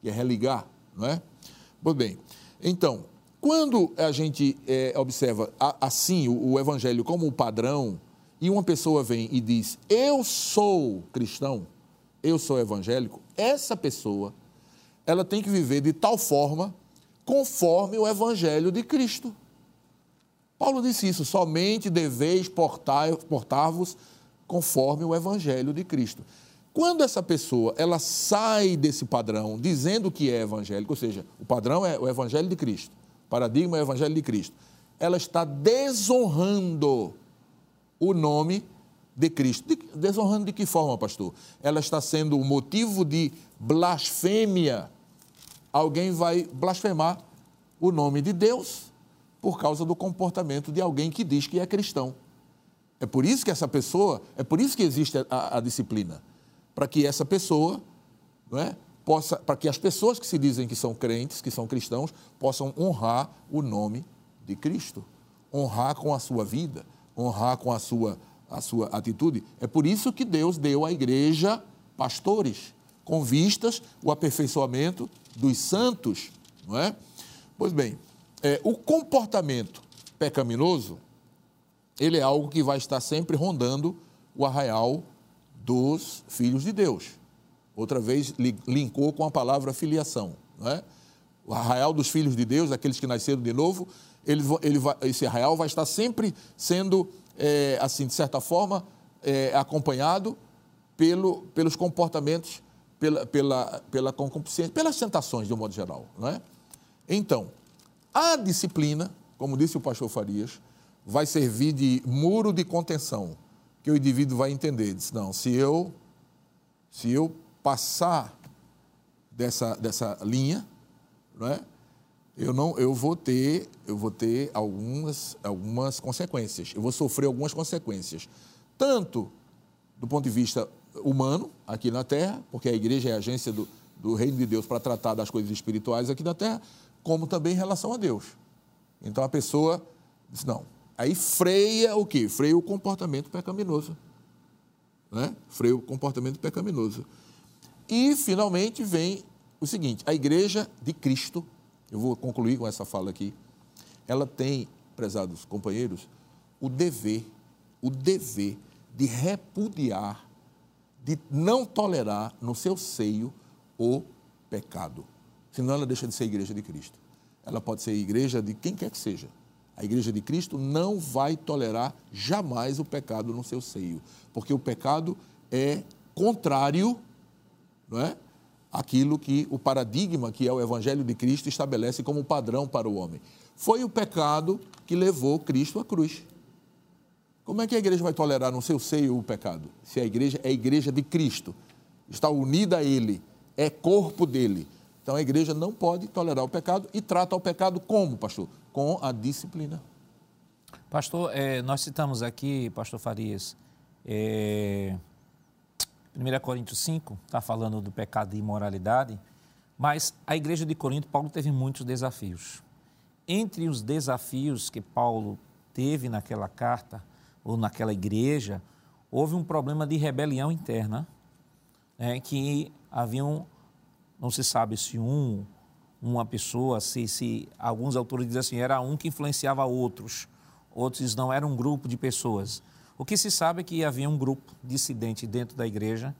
S2: que é religar, não é? Pois bem, então, quando a gente é, observa assim o, o evangelho como o padrão, e uma pessoa vem e diz, eu sou cristão, eu sou evangélico, essa pessoa, ela tem que viver de tal forma conforme o evangelho de Cristo. Paulo disse isso, somente deveis portar-vos conforme o evangelho de Cristo. Quando essa pessoa ela sai desse padrão dizendo que é evangélico, ou seja, o padrão é o evangelho de Cristo, o paradigma é o evangelho de Cristo, ela está desonrando o nome de Cristo. De, desonrando de que forma, pastor? Ela está sendo o motivo de blasfêmia. Alguém vai blasfemar o nome de Deus por causa do comportamento de alguém que diz que é cristão. É por isso que essa pessoa, é por isso que existe a, a disciplina, para que essa pessoa, não é, possa, para que as pessoas que se dizem que são crentes, que são cristãos, possam honrar o nome de Cristo, honrar com a sua vida, honrar com a sua a sua atitude. É por isso que Deus deu à igreja pastores, com vistas o aperfeiçoamento dos santos, não é? Pois bem, é, o comportamento pecaminoso, ele é algo que vai estar sempre rondando o arraial dos filhos de Deus. Outra vez linkou com a palavra filiação, não é? O arraial dos filhos de Deus, aqueles que nasceram de novo, ele, ele esse arraial vai estar sempre sendo é, assim, de certa forma, é, acompanhado pelo, pelos comportamentos, pela, pela, pela concupiscência, pelas tentações, de um modo geral. Não é? Então, a disciplina, como disse o pastor Farias, vai servir de muro de contenção, que o indivíduo vai entender. Diz, não, se eu, se eu passar dessa, dessa linha, não é? Eu não eu vou ter eu vou ter algumas algumas consequências. Eu vou sofrer algumas consequências. Tanto do ponto de vista humano aqui na Terra porque a igreja é a agência do, do reino de Deus para tratar das coisas espirituais aqui na Terra como também em relação a Deus. Então a pessoa diz não. Aí freia o que freia o comportamento pecaminoso né? Freia o comportamento pecaminoso. E finalmente vem o seguinte. A igreja de Cristo eu vou concluir com essa fala aqui. Ela tem, prezados companheiros, o dever, o dever de repudiar, de não tolerar no seu seio o pecado. Senão ela deixa de ser igreja de Cristo. Ela pode ser igreja de quem quer que seja. A igreja de Cristo não vai tolerar jamais o pecado no seu seio, porque o pecado é contrário, não é? Aquilo que o paradigma que é o Evangelho de Cristo estabelece como padrão para o homem. Foi o pecado que levou Cristo à cruz. Como é que a igreja vai tolerar no seu seio o pecado? Se a igreja é a igreja de Cristo, está unida a Ele, é corpo dele. Então a igreja não pode tolerar o pecado e trata o pecado como, pastor? Com a disciplina.
S1: Pastor, é, nós citamos aqui, pastor Farias, é, 1 Coríntios 5 está falando do pecado e imoralidade, mas a igreja de Corinto, Paulo teve muitos desafios. Entre os desafios que Paulo teve naquela carta, ou naquela igreja, houve um problema de rebelião interna, né, que haviam, não se sabe se um, uma pessoa, se, se alguns autores dizem assim, era um que influenciava outros, outros não, era um grupo de pessoas. O que se sabe é que havia um grupo dissidente dentro da igreja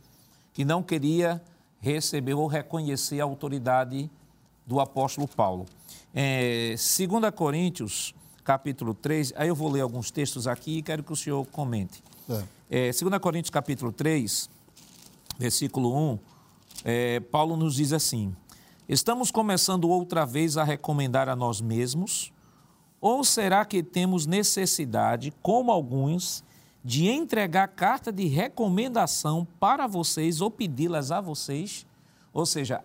S1: que não queria receber ou reconhecer a autoridade do apóstolo Paulo. É, 2 Coríntios, capítulo 3, aí eu vou ler alguns textos aqui e quero que o senhor comente. É. É, 2 Coríntios, capítulo 3, versículo 1, é, Paulo nos diz assim: Estamos começando outra vez a recomendar a nós mesmos, ou será que temos necessidade, como alguns, de entregar carta de recomendação para vocês ou pedi-las a vocês. Ou seja,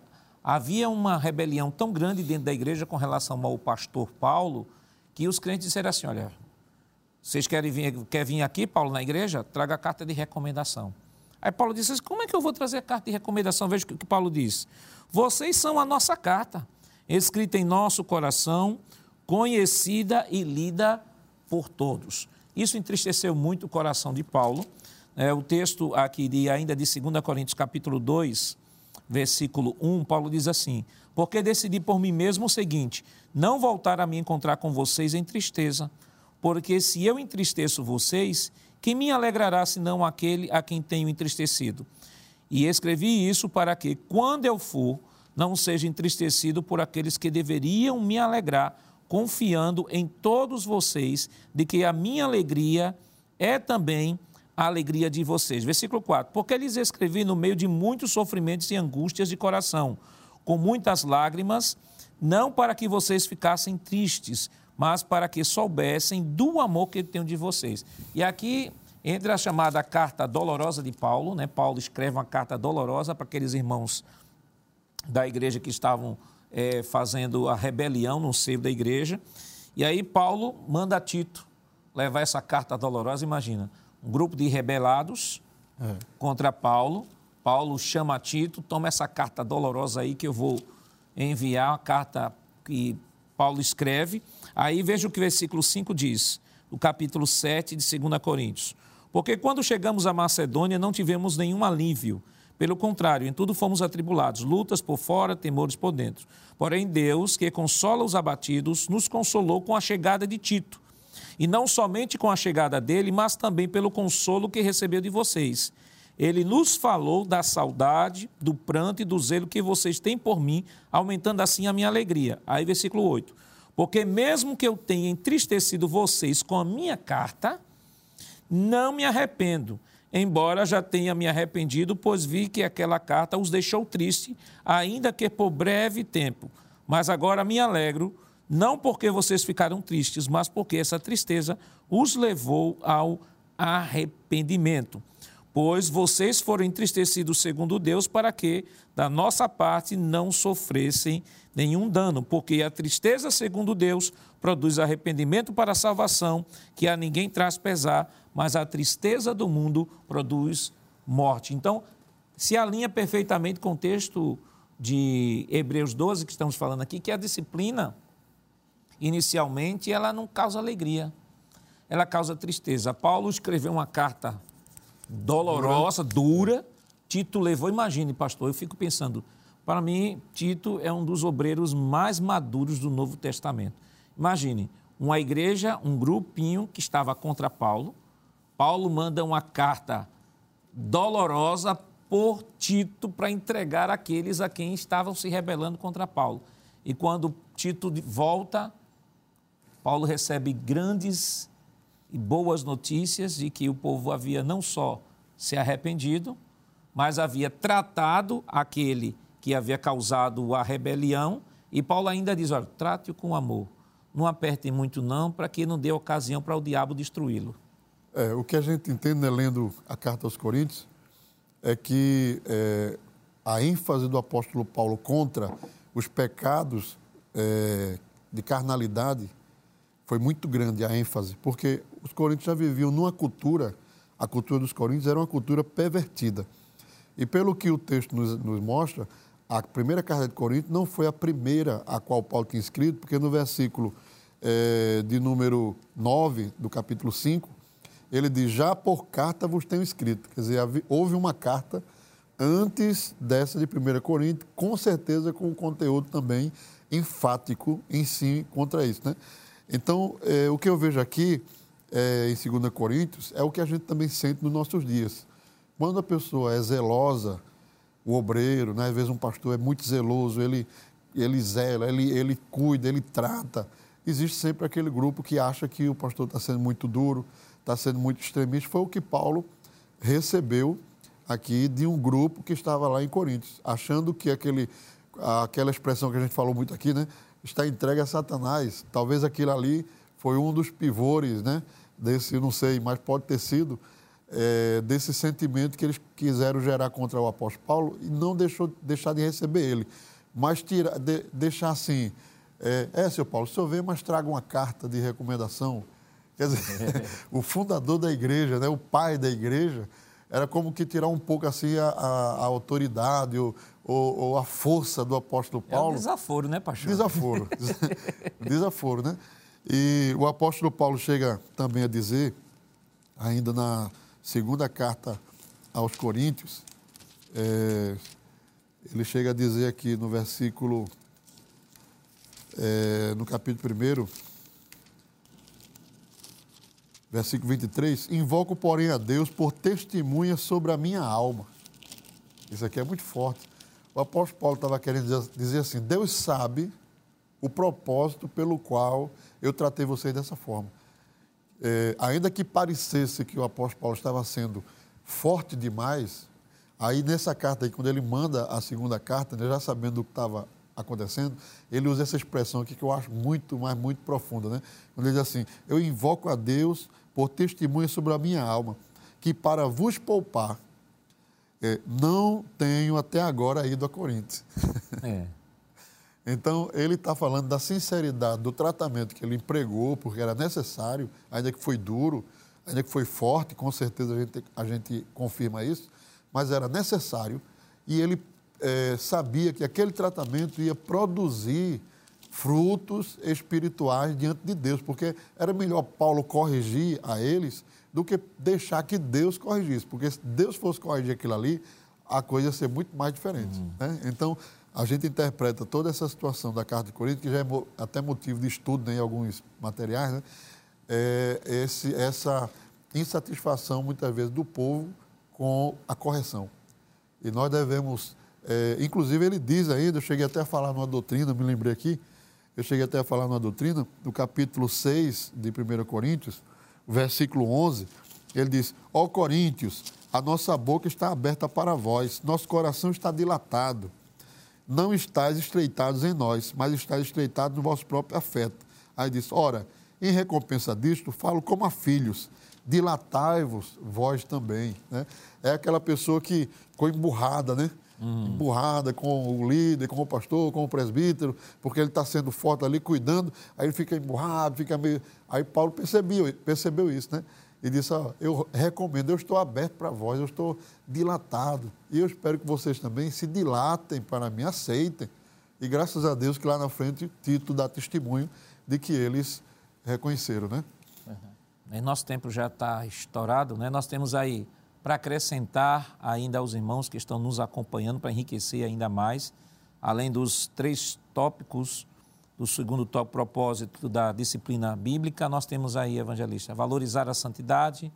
S1: Havia uma rebelião tão grande dentro da igreja com relação ao pastor Paulo que os crentes disseram assim: olha, vocês querem vir, quer vir aqui, Paulo, na igreja? Traga a carta de recomendação. Aí Paulo disse assim: como é que eu vou trazer a carta de recomendação? Veja o que Paulo diz. Vocês são a nossa carta, escrita em nosso coração, conhecida e lida por todos. Isso entristeceu muito o coração de Paulo. É, o texto aqui de, ainda de 2 Coríntios capítulo 2, versículo 1, Paulo diz assim, porque decidi por mim mesmo o seguinte, não voltar a me encontrar com vocês em tristeza, porque se eu entristeço vocês, quem me alegrará senão aquele a quem tenho entristecido? E escrevi isso para que, quando eu for, não seja entristecido por aqueles que deveriam me alegrar, confiando em todos vocês de que a minha alegria é também a alegria de vocês. Versículo 4: Porque lhes escrevi no meio de muitos sofrimentos e angústias de coração, com muitas lágrimas, não para que vocês ficassem tristes, mas para que soubessem do amor que eu tenho de vocês. E aqui entra a chamada carta dolorosa de Paulo, né? Paulo escreve uma carta dolorosa para aqueles irmãos da igreja que estavam é, fazendo a rebelião no seio da igreja. E aí Paulo manda Tito levar essa carta dolorosa, imagina, um grupo de rebelados é. contra Paulo. Paulo chama Tito, toma essa carta dolorosa aí que eu vou enviar, a carta que Paulo escreve. Aí veja o que o versículo 5 diz, o capítulo 7 de 2 Coríntios. Porque quando chegamos à Macedônia não tivemos nenhum alívio pelo contrário, em tudo fomos atribulados, lutas por fora, temores por dentro. Porém, Deus, que consola os abatidos, nos consolou com a chegada de Tito. E não somente com a chegada dele, mas também pelo consolo que recebeu de vocês. Ele nos falou da saudade, do pranto e do zelo que vocês têm por mim, aumentando assim a minha alegria. Aí, versículo 8. Porque mesmo que eu tenha entristecido vocês com a minha carta, não me arrependo embora já tenha me arrependido, pois vi que aquela carta os deixou triste, ainda que por breve tempo. Mas agora me alegro, não porque vocês ficaram tristes, mas porque essa tristeza os levou ao arrependimento. Pois vocês foram entristecidos segundo Deus para que, da nossa parte, não sofressem nenhum dano, porque a tristeza segundo Deus produz arrependimento para a salvação, que a ninguém traz pesar, mas a tristeza do mundo produz morte. Então, se alinha perfeitamente com o texto de Hebreus 12 que estamos falando aqui, que a disciplina, inicialmente, ela não causa alegria, ela causa tristeza. Paulo escreveu uma carta dolorosa, dura, Tito levou, imagine, pastor, eu fico pensando, para mim, Tito é um dos obreiros mais maduros do Novo Testamento. Imagine, uma igreja, um grupinho que estava contra Paulo, Paulo manda uma carta dolorosa por Tito para entregar aqueles a quem estavam se rebelando contra Paulo. E quando Tito volta, Paulo recebe grandes e boas notícias de que o povo havia não só se arrependido, mas havia tratado aquele que havia causado a rebelião. E Paulo ainda diz: olha, trate-o com amor. Não aperte muito, não, para que não dê ocasião para o diabo destruí-lo.
S3: É, o que a gente entende, né, lendo a carta aos Coríntios, é que é, a ênfase do apóstolo Paulo contra os pecados é, de carnalidade foi muito grande a ênfase, porque os coríntios já viviam numa cultura, a cultura dos coríntios era uma cultura pervertida. E pelo que o texto nos, nos mostra, a primeira carta de Coríntios não foi a primeira a qual Paulo tinha escrito, porque no versículo é, de número 9 do capítulo 5, ele diz: Já por carta vos tenho escrito. Quer dizer, houve uma carta antes dessa de 1 Coríntios, com certeza com um conteúdo também enfático em si contra isso. Né? Então, é, o que eu vejo aqui é, em 2 Coríntios é o que a gente também sente nos nossos dias. Quando a pessoa é zelosa, o obreiro, né? às vezes um pastor é muito zeloso, ele, ele zela, ele, ele cuida, ele trata. Existe sempre aquele grupo que acha que o pastor está sendo muito duro, está sendo muito extremista, foi o que Paulo recebeu aqui de um grupo que estava lá em Coríntios, achando que aquele, aquela expressão que a gente falou muito aqui, né, está entregue a Satanás. Talvez aquilo ali foi um dos pivores, né, desse, não sei, mas pode ter sido, é, desse sentimento que eles quiseram gerar contra o apóstolo Paulo e não deixou deixar de receber ele. mas tira, de, deixar assim, é, é, seu Paulo, o senhor vem, mas traga uma carta de recomendação. Quer dizer, o fundador da igreja, né, o pai da igreja, era como que tirar um pouco assim a, a, a autoridade ou, ou, ou, a força do apóstolo Paulo. É um
S1: desaforo, né, pastor?
S3: Desaforo. desaforo, né? E o apóstolo Paulo chega também a dizer, ainda na segunda carta aos Coríntios, é, ele chega a dizer aqui no versículo, é, no capítulo 1, versículo 23, invoco, porém, a Deus por testemunha sobre a minha alma. Isso aqui é muito forte. O apóstolo Paulo estava querendo dizer assim: Deus sabe o propósito pelo qual eu tratei vocês dessa forma. É, ainda que parecesse que o apóstolo Paulo estava sendo forte demais, aí nessa carta aí, quando ele manda a segunda carta, né, já sabendo o que estava acontecendo, ele usa essa expressão aqui que eu acho muito, mas muito profunda, né? Quando ele diz assim, eu invoco a Deus por testemunha sobre a minha alma, que para vos poupar, é, não tenho até agora ido a Coríntios. É. então, ele está falando da sinceridade do tratamento que ele empregou, porque era necessário, ainda que foi duro, ainda que foi forte, com certeza a gente, a gente confirma isso, mas era necessário, e ele é, sabia que aquele tratamento ia produzir frutos espirituais diante de Deus, porque era melhor Paulo corrigir a eles do que deixar que Deus corrigisse, porque se Deus fosse corrigir aquilo ali, a coisa ia ser muito mais diferente. Uhum. Né? Então, a gente interpreta toda essa situação da Carta de Corinto, que já é até motivo de estudo né, em alguns materiais, né? é esse, essa insatisfação, muitas vezes, do povo com a correção. E nós devemos é, inclusive, ele diz ainda, eu cheguei até a falar numa doutrina, me lembrei aqui, eu cheguei até a falar numa doutrina, no capítulo 6 de 1 Coríntios, versículo 11, ele diz: Ó Coríntios, a nossa boca está aberta para vós, nosso coração está dilatado. Não estáis estreitados em nós, mas estáis estreitados no vosso próprio afeto. Aí diz: Ora, em recompensa disto, falo como a filhos, dilatai-vos vós também. Né? É aquela pessoa que ficou emburrada, né? Hum. emburrada com o líder, com o pastor, com o presbítero, porque ele está sendo forte ali, cuidando, aí ele fica emburrado, fica meio. Aí Paulo percebeu, percebeu isso, né? E disse: ó, Eu recomendo, eu estou aberto para vós, eu estou dilatado. E eu espero que vocês também se dilatem para mim, aceitem. E graças a Deus que lá na frente Tito dá testemunho de que eles reconheceram, né?
S1: Uhum. Nosso tempo já está estourado, né? Nós temos aí para acrescentar ainda aos irmãos que estão nos acompanhando, para enriquecer ainda mais, além dos três tópicos do segundo propósito da disciplina bíblica, nós temos aí, evangelista, valorizar a santidade,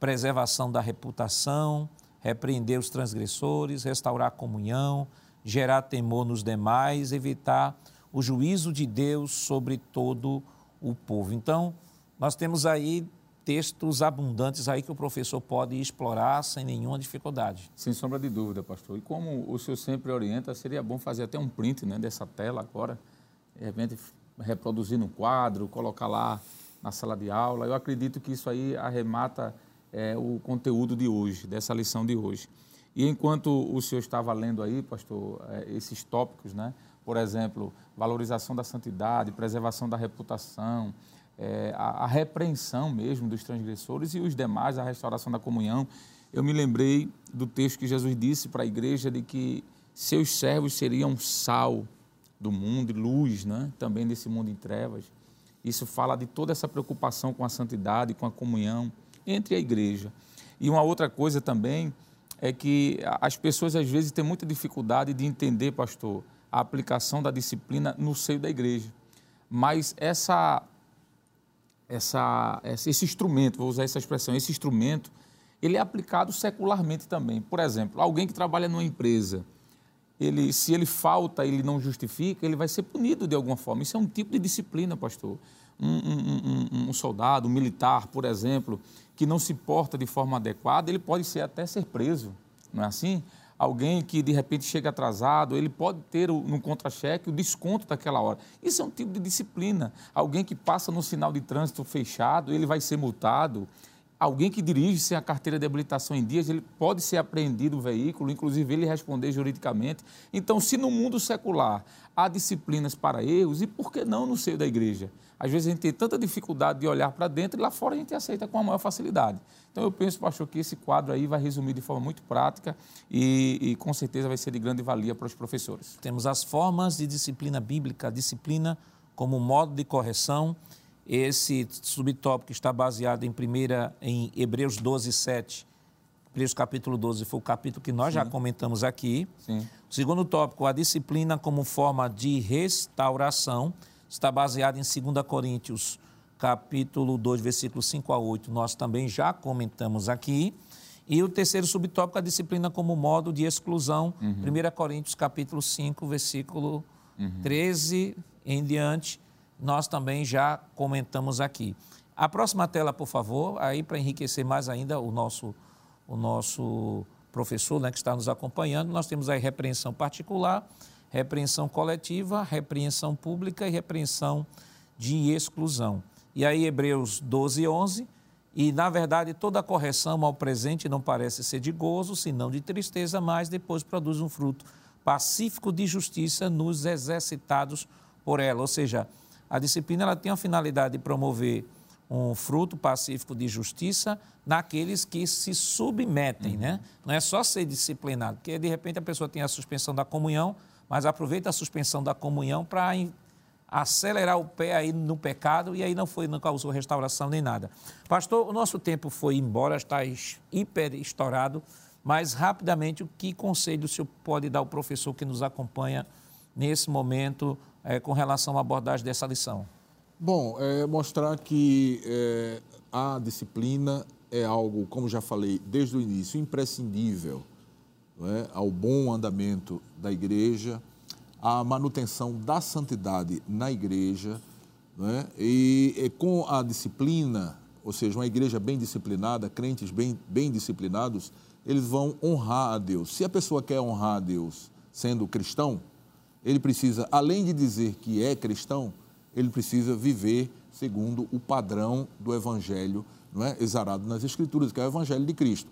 S1: preservação da reputação, repreender os transgressores, restaurar a comunhão, gerar temor nos demais, evitar o juízo de Deus sobre todo o povo. Então, nós temos aí textos abundantes aí que o professor pode explorar sem nenhuma dificuldade.
S4: Sem sombra de dúvida, pastor. E como o senhor sempre orienta, seria bom fazer até um print né, dessa tela agora, de repente reproduzir no quadro, colocar lá na sala de aula. Eu acredito que isso aí arremata é, o conteúdo de hoje, dessa lição de hoje. E enquanto o senhor estava lendo aí, pastor, é, esses tópicos, né? Por exemplo, valorização da santidade, preservação da reputação, é, a, a, repreensão mesmo dos transgressores e os demais, a restauração da comunhão. Eu me lembrei do texto que Jesus disse para a igreja de que seus servos seriam sal do mundo luz né? também desse mundo em trevas. Isso fala de toda essa preocupação com a santidade, com a comunhão entre a igreja. E uma outra coisa também é que as pessoas às vezes têm muita dificuldade de entender, pastor, a aplicação da disciplina no seio da igreja. Mas essa essa, esse instrumento, vou usar essa expressão, esse instrumento, ele é aplicado secularmente também. Por exemplo, alguém que trabalha numa empresa, ele, se ele falta, ele não justifica, ele vai ser punido de alguma forma. Isso é um tipo de disciplina, pastor. Um, um, um, um soldado, um militar, por exemplo, que não se porta de forma adequada, ele pode ser até ser preso, não é assim? alguém que de repente chega atrasado, ele pode ter no contra-cheque o desconto daquela hora. Isso é um tipo de disciplina. Alguém que passa no sinal de trânsito fechado, ele vai ser multado. Alguém que dirige sem a carteira de habilitação em dias, ele pode ser apreendido o veículo, inclusive ele responder juridicamente. Então, se no mundo secular há disciplinas para erros, e por que não no seio da igreja? Às vezes a gente tem tanta dificuldade de olhar para dentro e lá fora a gente aceita com a maior facilidade. Então eu penso, pastor, que esse quadro aí vai resumir de forma muito prática e, e com certeza vai ser de grande valia para os professores.
S1: Temos as formas de disciplina bíblica, disciplina como modo de correção. Esse subtópico está baseado em primeira em Hebreus 12, 7. Hebreus capítulo 12 foi o capítulo que nós Sim. já comentamos aqui. Sim. O segundo tópico, a disciplina como forma de restauração está baseado em 2 Coríntios, capítulo 2, versículos 5 a 8. Nós também já comentamos aqui. E o terceiro subtópico, a disciplina como modo de exclusão, uhum. 1 Coríntios, capítulo 5, versículo uhum. 13 em diante, nós também já comentamos aqui. A próxima tela, por favor, aí para enriquecer mais ainda o nosso, o nosso professor né, que está nos acompanhando, nós temos aí repreensão particular, repreensão coletiva, repreensão pública e repreensão de exclusão. E aí, Hebreus 12, 11. E, na verdade, toda correção ao presente não parece ser de gozo, senão de tristeza, mas depois produz um fruto pacífico de justiça nos exercitados por ela. Ou seja, a disciplina ela tem a finalidade de promover um fruto pacífico de justiça naqueles que se submetem, uhum. né? Não é só ser disciplinado, porque de repente a pessoa tem a suspensão da comunhão, mas aproveita a suspensão da comunhão para acelerar o pé aí no pecado e aí não foi, não causou restauração nem nada. Pastor, o nosso tempo foi embora, está hiper estourado, mas rapidamente o que conselho o senhor pode dar ao professor que nos acompanha nesse momento é, com relação à abordagem dessa lição?
S2: Bom, é mostrar que é, a disciplina é algo, como já falei desde o início, imprescindível é, ao bom andamento da igreja, à manutenção da santidade na igreja, é, e, e, com a disciplina, ou seja, uma igreja bem disciplinada, crentes bem, bem disciplinados, eles vão honrar a Deus. Se a pessoa quer honrar a Deus sendo cristão, ele precisa, além de dizer que é cristão, ele precisa viver segundo o padrão do evangelho não é? exarado nas Escrituras, que é o evangelho de Cristo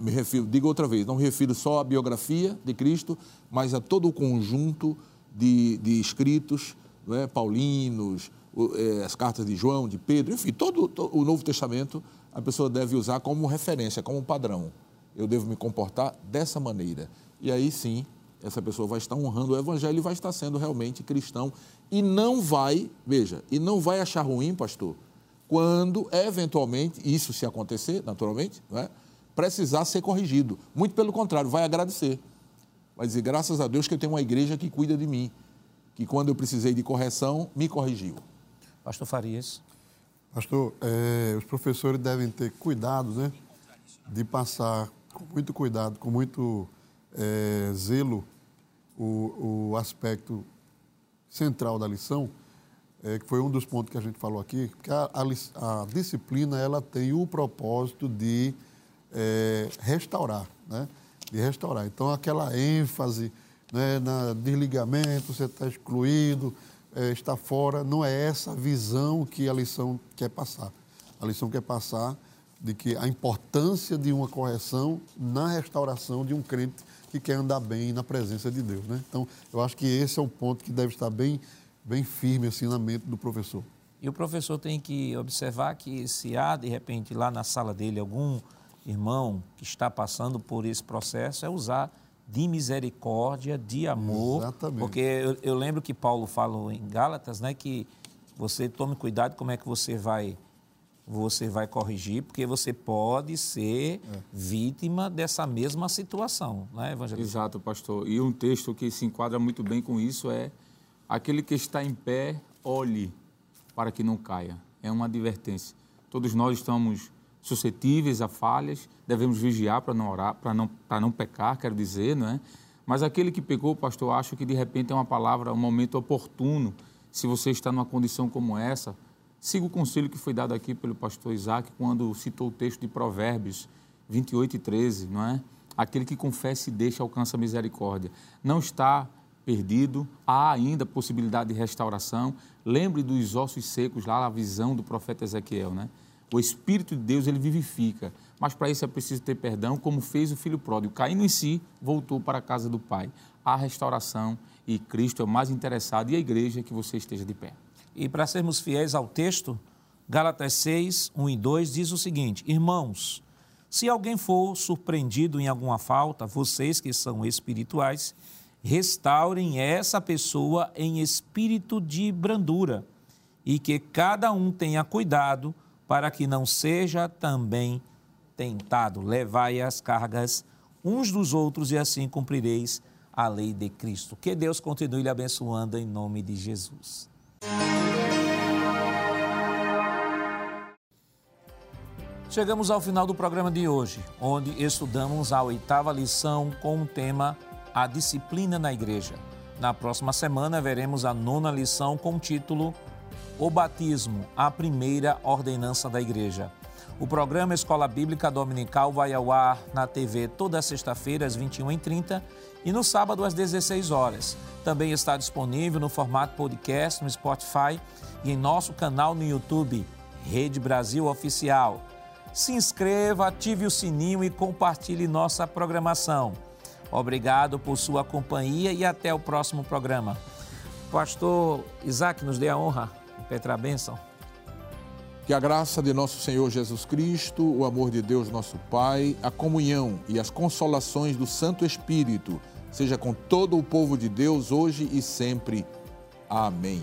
S2: me refiro, digo outra vez, não me refiro só à biografia de Cristo, mas a todo o conjunto de, de escritos é, paulinos, é, as cartas de João, de Pedro, enfim, todo, todo, o Novo Testamento a pessoa deve usar como referência, como padrão. Eu devo me comportar dessa maneira. E aí sim, essa pessoa vai estar honrando o Evangelho e vai estar sendo realmente cristão. E não vai, veja, e não vai achar ruim, pastor, quando eventualmente, isso se acontecer, naturalmente, não é? precisar ser corrigido. Muito pelo contrário, vai agradecer. Vai dizer, graças a Deus que eu tenho uma igreja que cuida de mim, que quando eu precisei de correção, me corrigiu.
S1: Pastor Farias.
S3: Pastor, é, os professores devem ter cuidado, né? De passar com muito cuidado, com muito é, zelo, o, o, aspecto central da lição, é, que foi um dos pontos que a gente falou aqui, que a, a, a disciplina ela tem o propósito de é, restaurar, né? de restaurar. Então, aquela ênfase né, na desligamento, você está excluído, é, está fora, não é essa visão que a lição quer passar. A lição quer passar de que a importância de uma correção na restauração de um crente que quer andar bem na presença de Deus. Né? Então, eu acho que esse é um ponto que deve estar bem, bem firme assim, na mente do professor.
S1: E o professor tem que observar que se há, de repente, lá na sala dele, algum irmão que está passando por esse processo é usar de misericórdia, de amor. Exatamente. Porque eu, eu, lembro que Paulo falou em Gálatas, né, que você tome cuidado como é que você vai você vai corrigir, porque você pode ser é. vítima dessa mesma situação, né,
S4: evangelista? Exato, pastor. E um texto que se enquadra muito bem com isso é aquele que está em pé, olhe para que não caia. É uma advertência. Todos nós estamos suscetíveis a falhas, devemos vigiar para não orar, para não, para não pecar, quero dizer, não é? Mas aquele que pecou, pastor, acho que de repente é uma palavra, um momento oportuno. Se você está numa condição como essa, siga o conselho que foi dado aqui pelo pastor Isaac quando citou o texto de Provérbios 28 e 13, não é? Aquele que confessa e deixa alcança misericórdia. Não está perdido, há ainda possibilidade de restauração. Lembre dos ossos secos lá, a visão do profeta Ezequiel, né? O Espírito de Deus, ele vivifica. Mas para isso é preciso ter perdão, como fez o filho pródigo. Caindo em si, voltou para a casa do Pai. Há restauração e Cristo é o mais interessado e a igreja é que você esteja de pé.
S1: E para sermos fiéis ao texto, Gálatas 6, 1 e 2 diz o seguinte: Irmãos, se alguém for surpreendido em alguma falta, vocês que são espirituais, restaurem essa pessoa em espírito de brandura e que cada um tenha cuidado para que não seja também tentado. Levai as cargas uns dos outros e assim cumprireis a lei de Cristo. Que Deus continue lhe abençoando em nome de Jesus. Chegamos ao final do programa de hoje, onde estudamos a oitava lição com o tema A Disciplina na Igreja. Na próxima semana veremos a nona lição com o título O Batismo, a primeira ordenança da Igreja. O programa Escola Bíblica Dominical vai ao ar na TV toda sexta-feira às 21h30 e no sábado às 16 horas. Também está disponível no formato podcast no Spotify e em nosso canal no YouTube, Rede Brasil Oficial. Se inscreva, ative o sininho e compartilhe nossa programação. Obrigado por sua companhia e até o próximo programa. Pastor Isaac, nos dê a honra. Petra a bênção.
S2: Que a graça de nosso Senhor Jesus Cristo, o amor de Deus nosso Pai, a comunhão e as consolações do Santo Espírito seja com todo o povo de Deus hoje e sempre. Amém.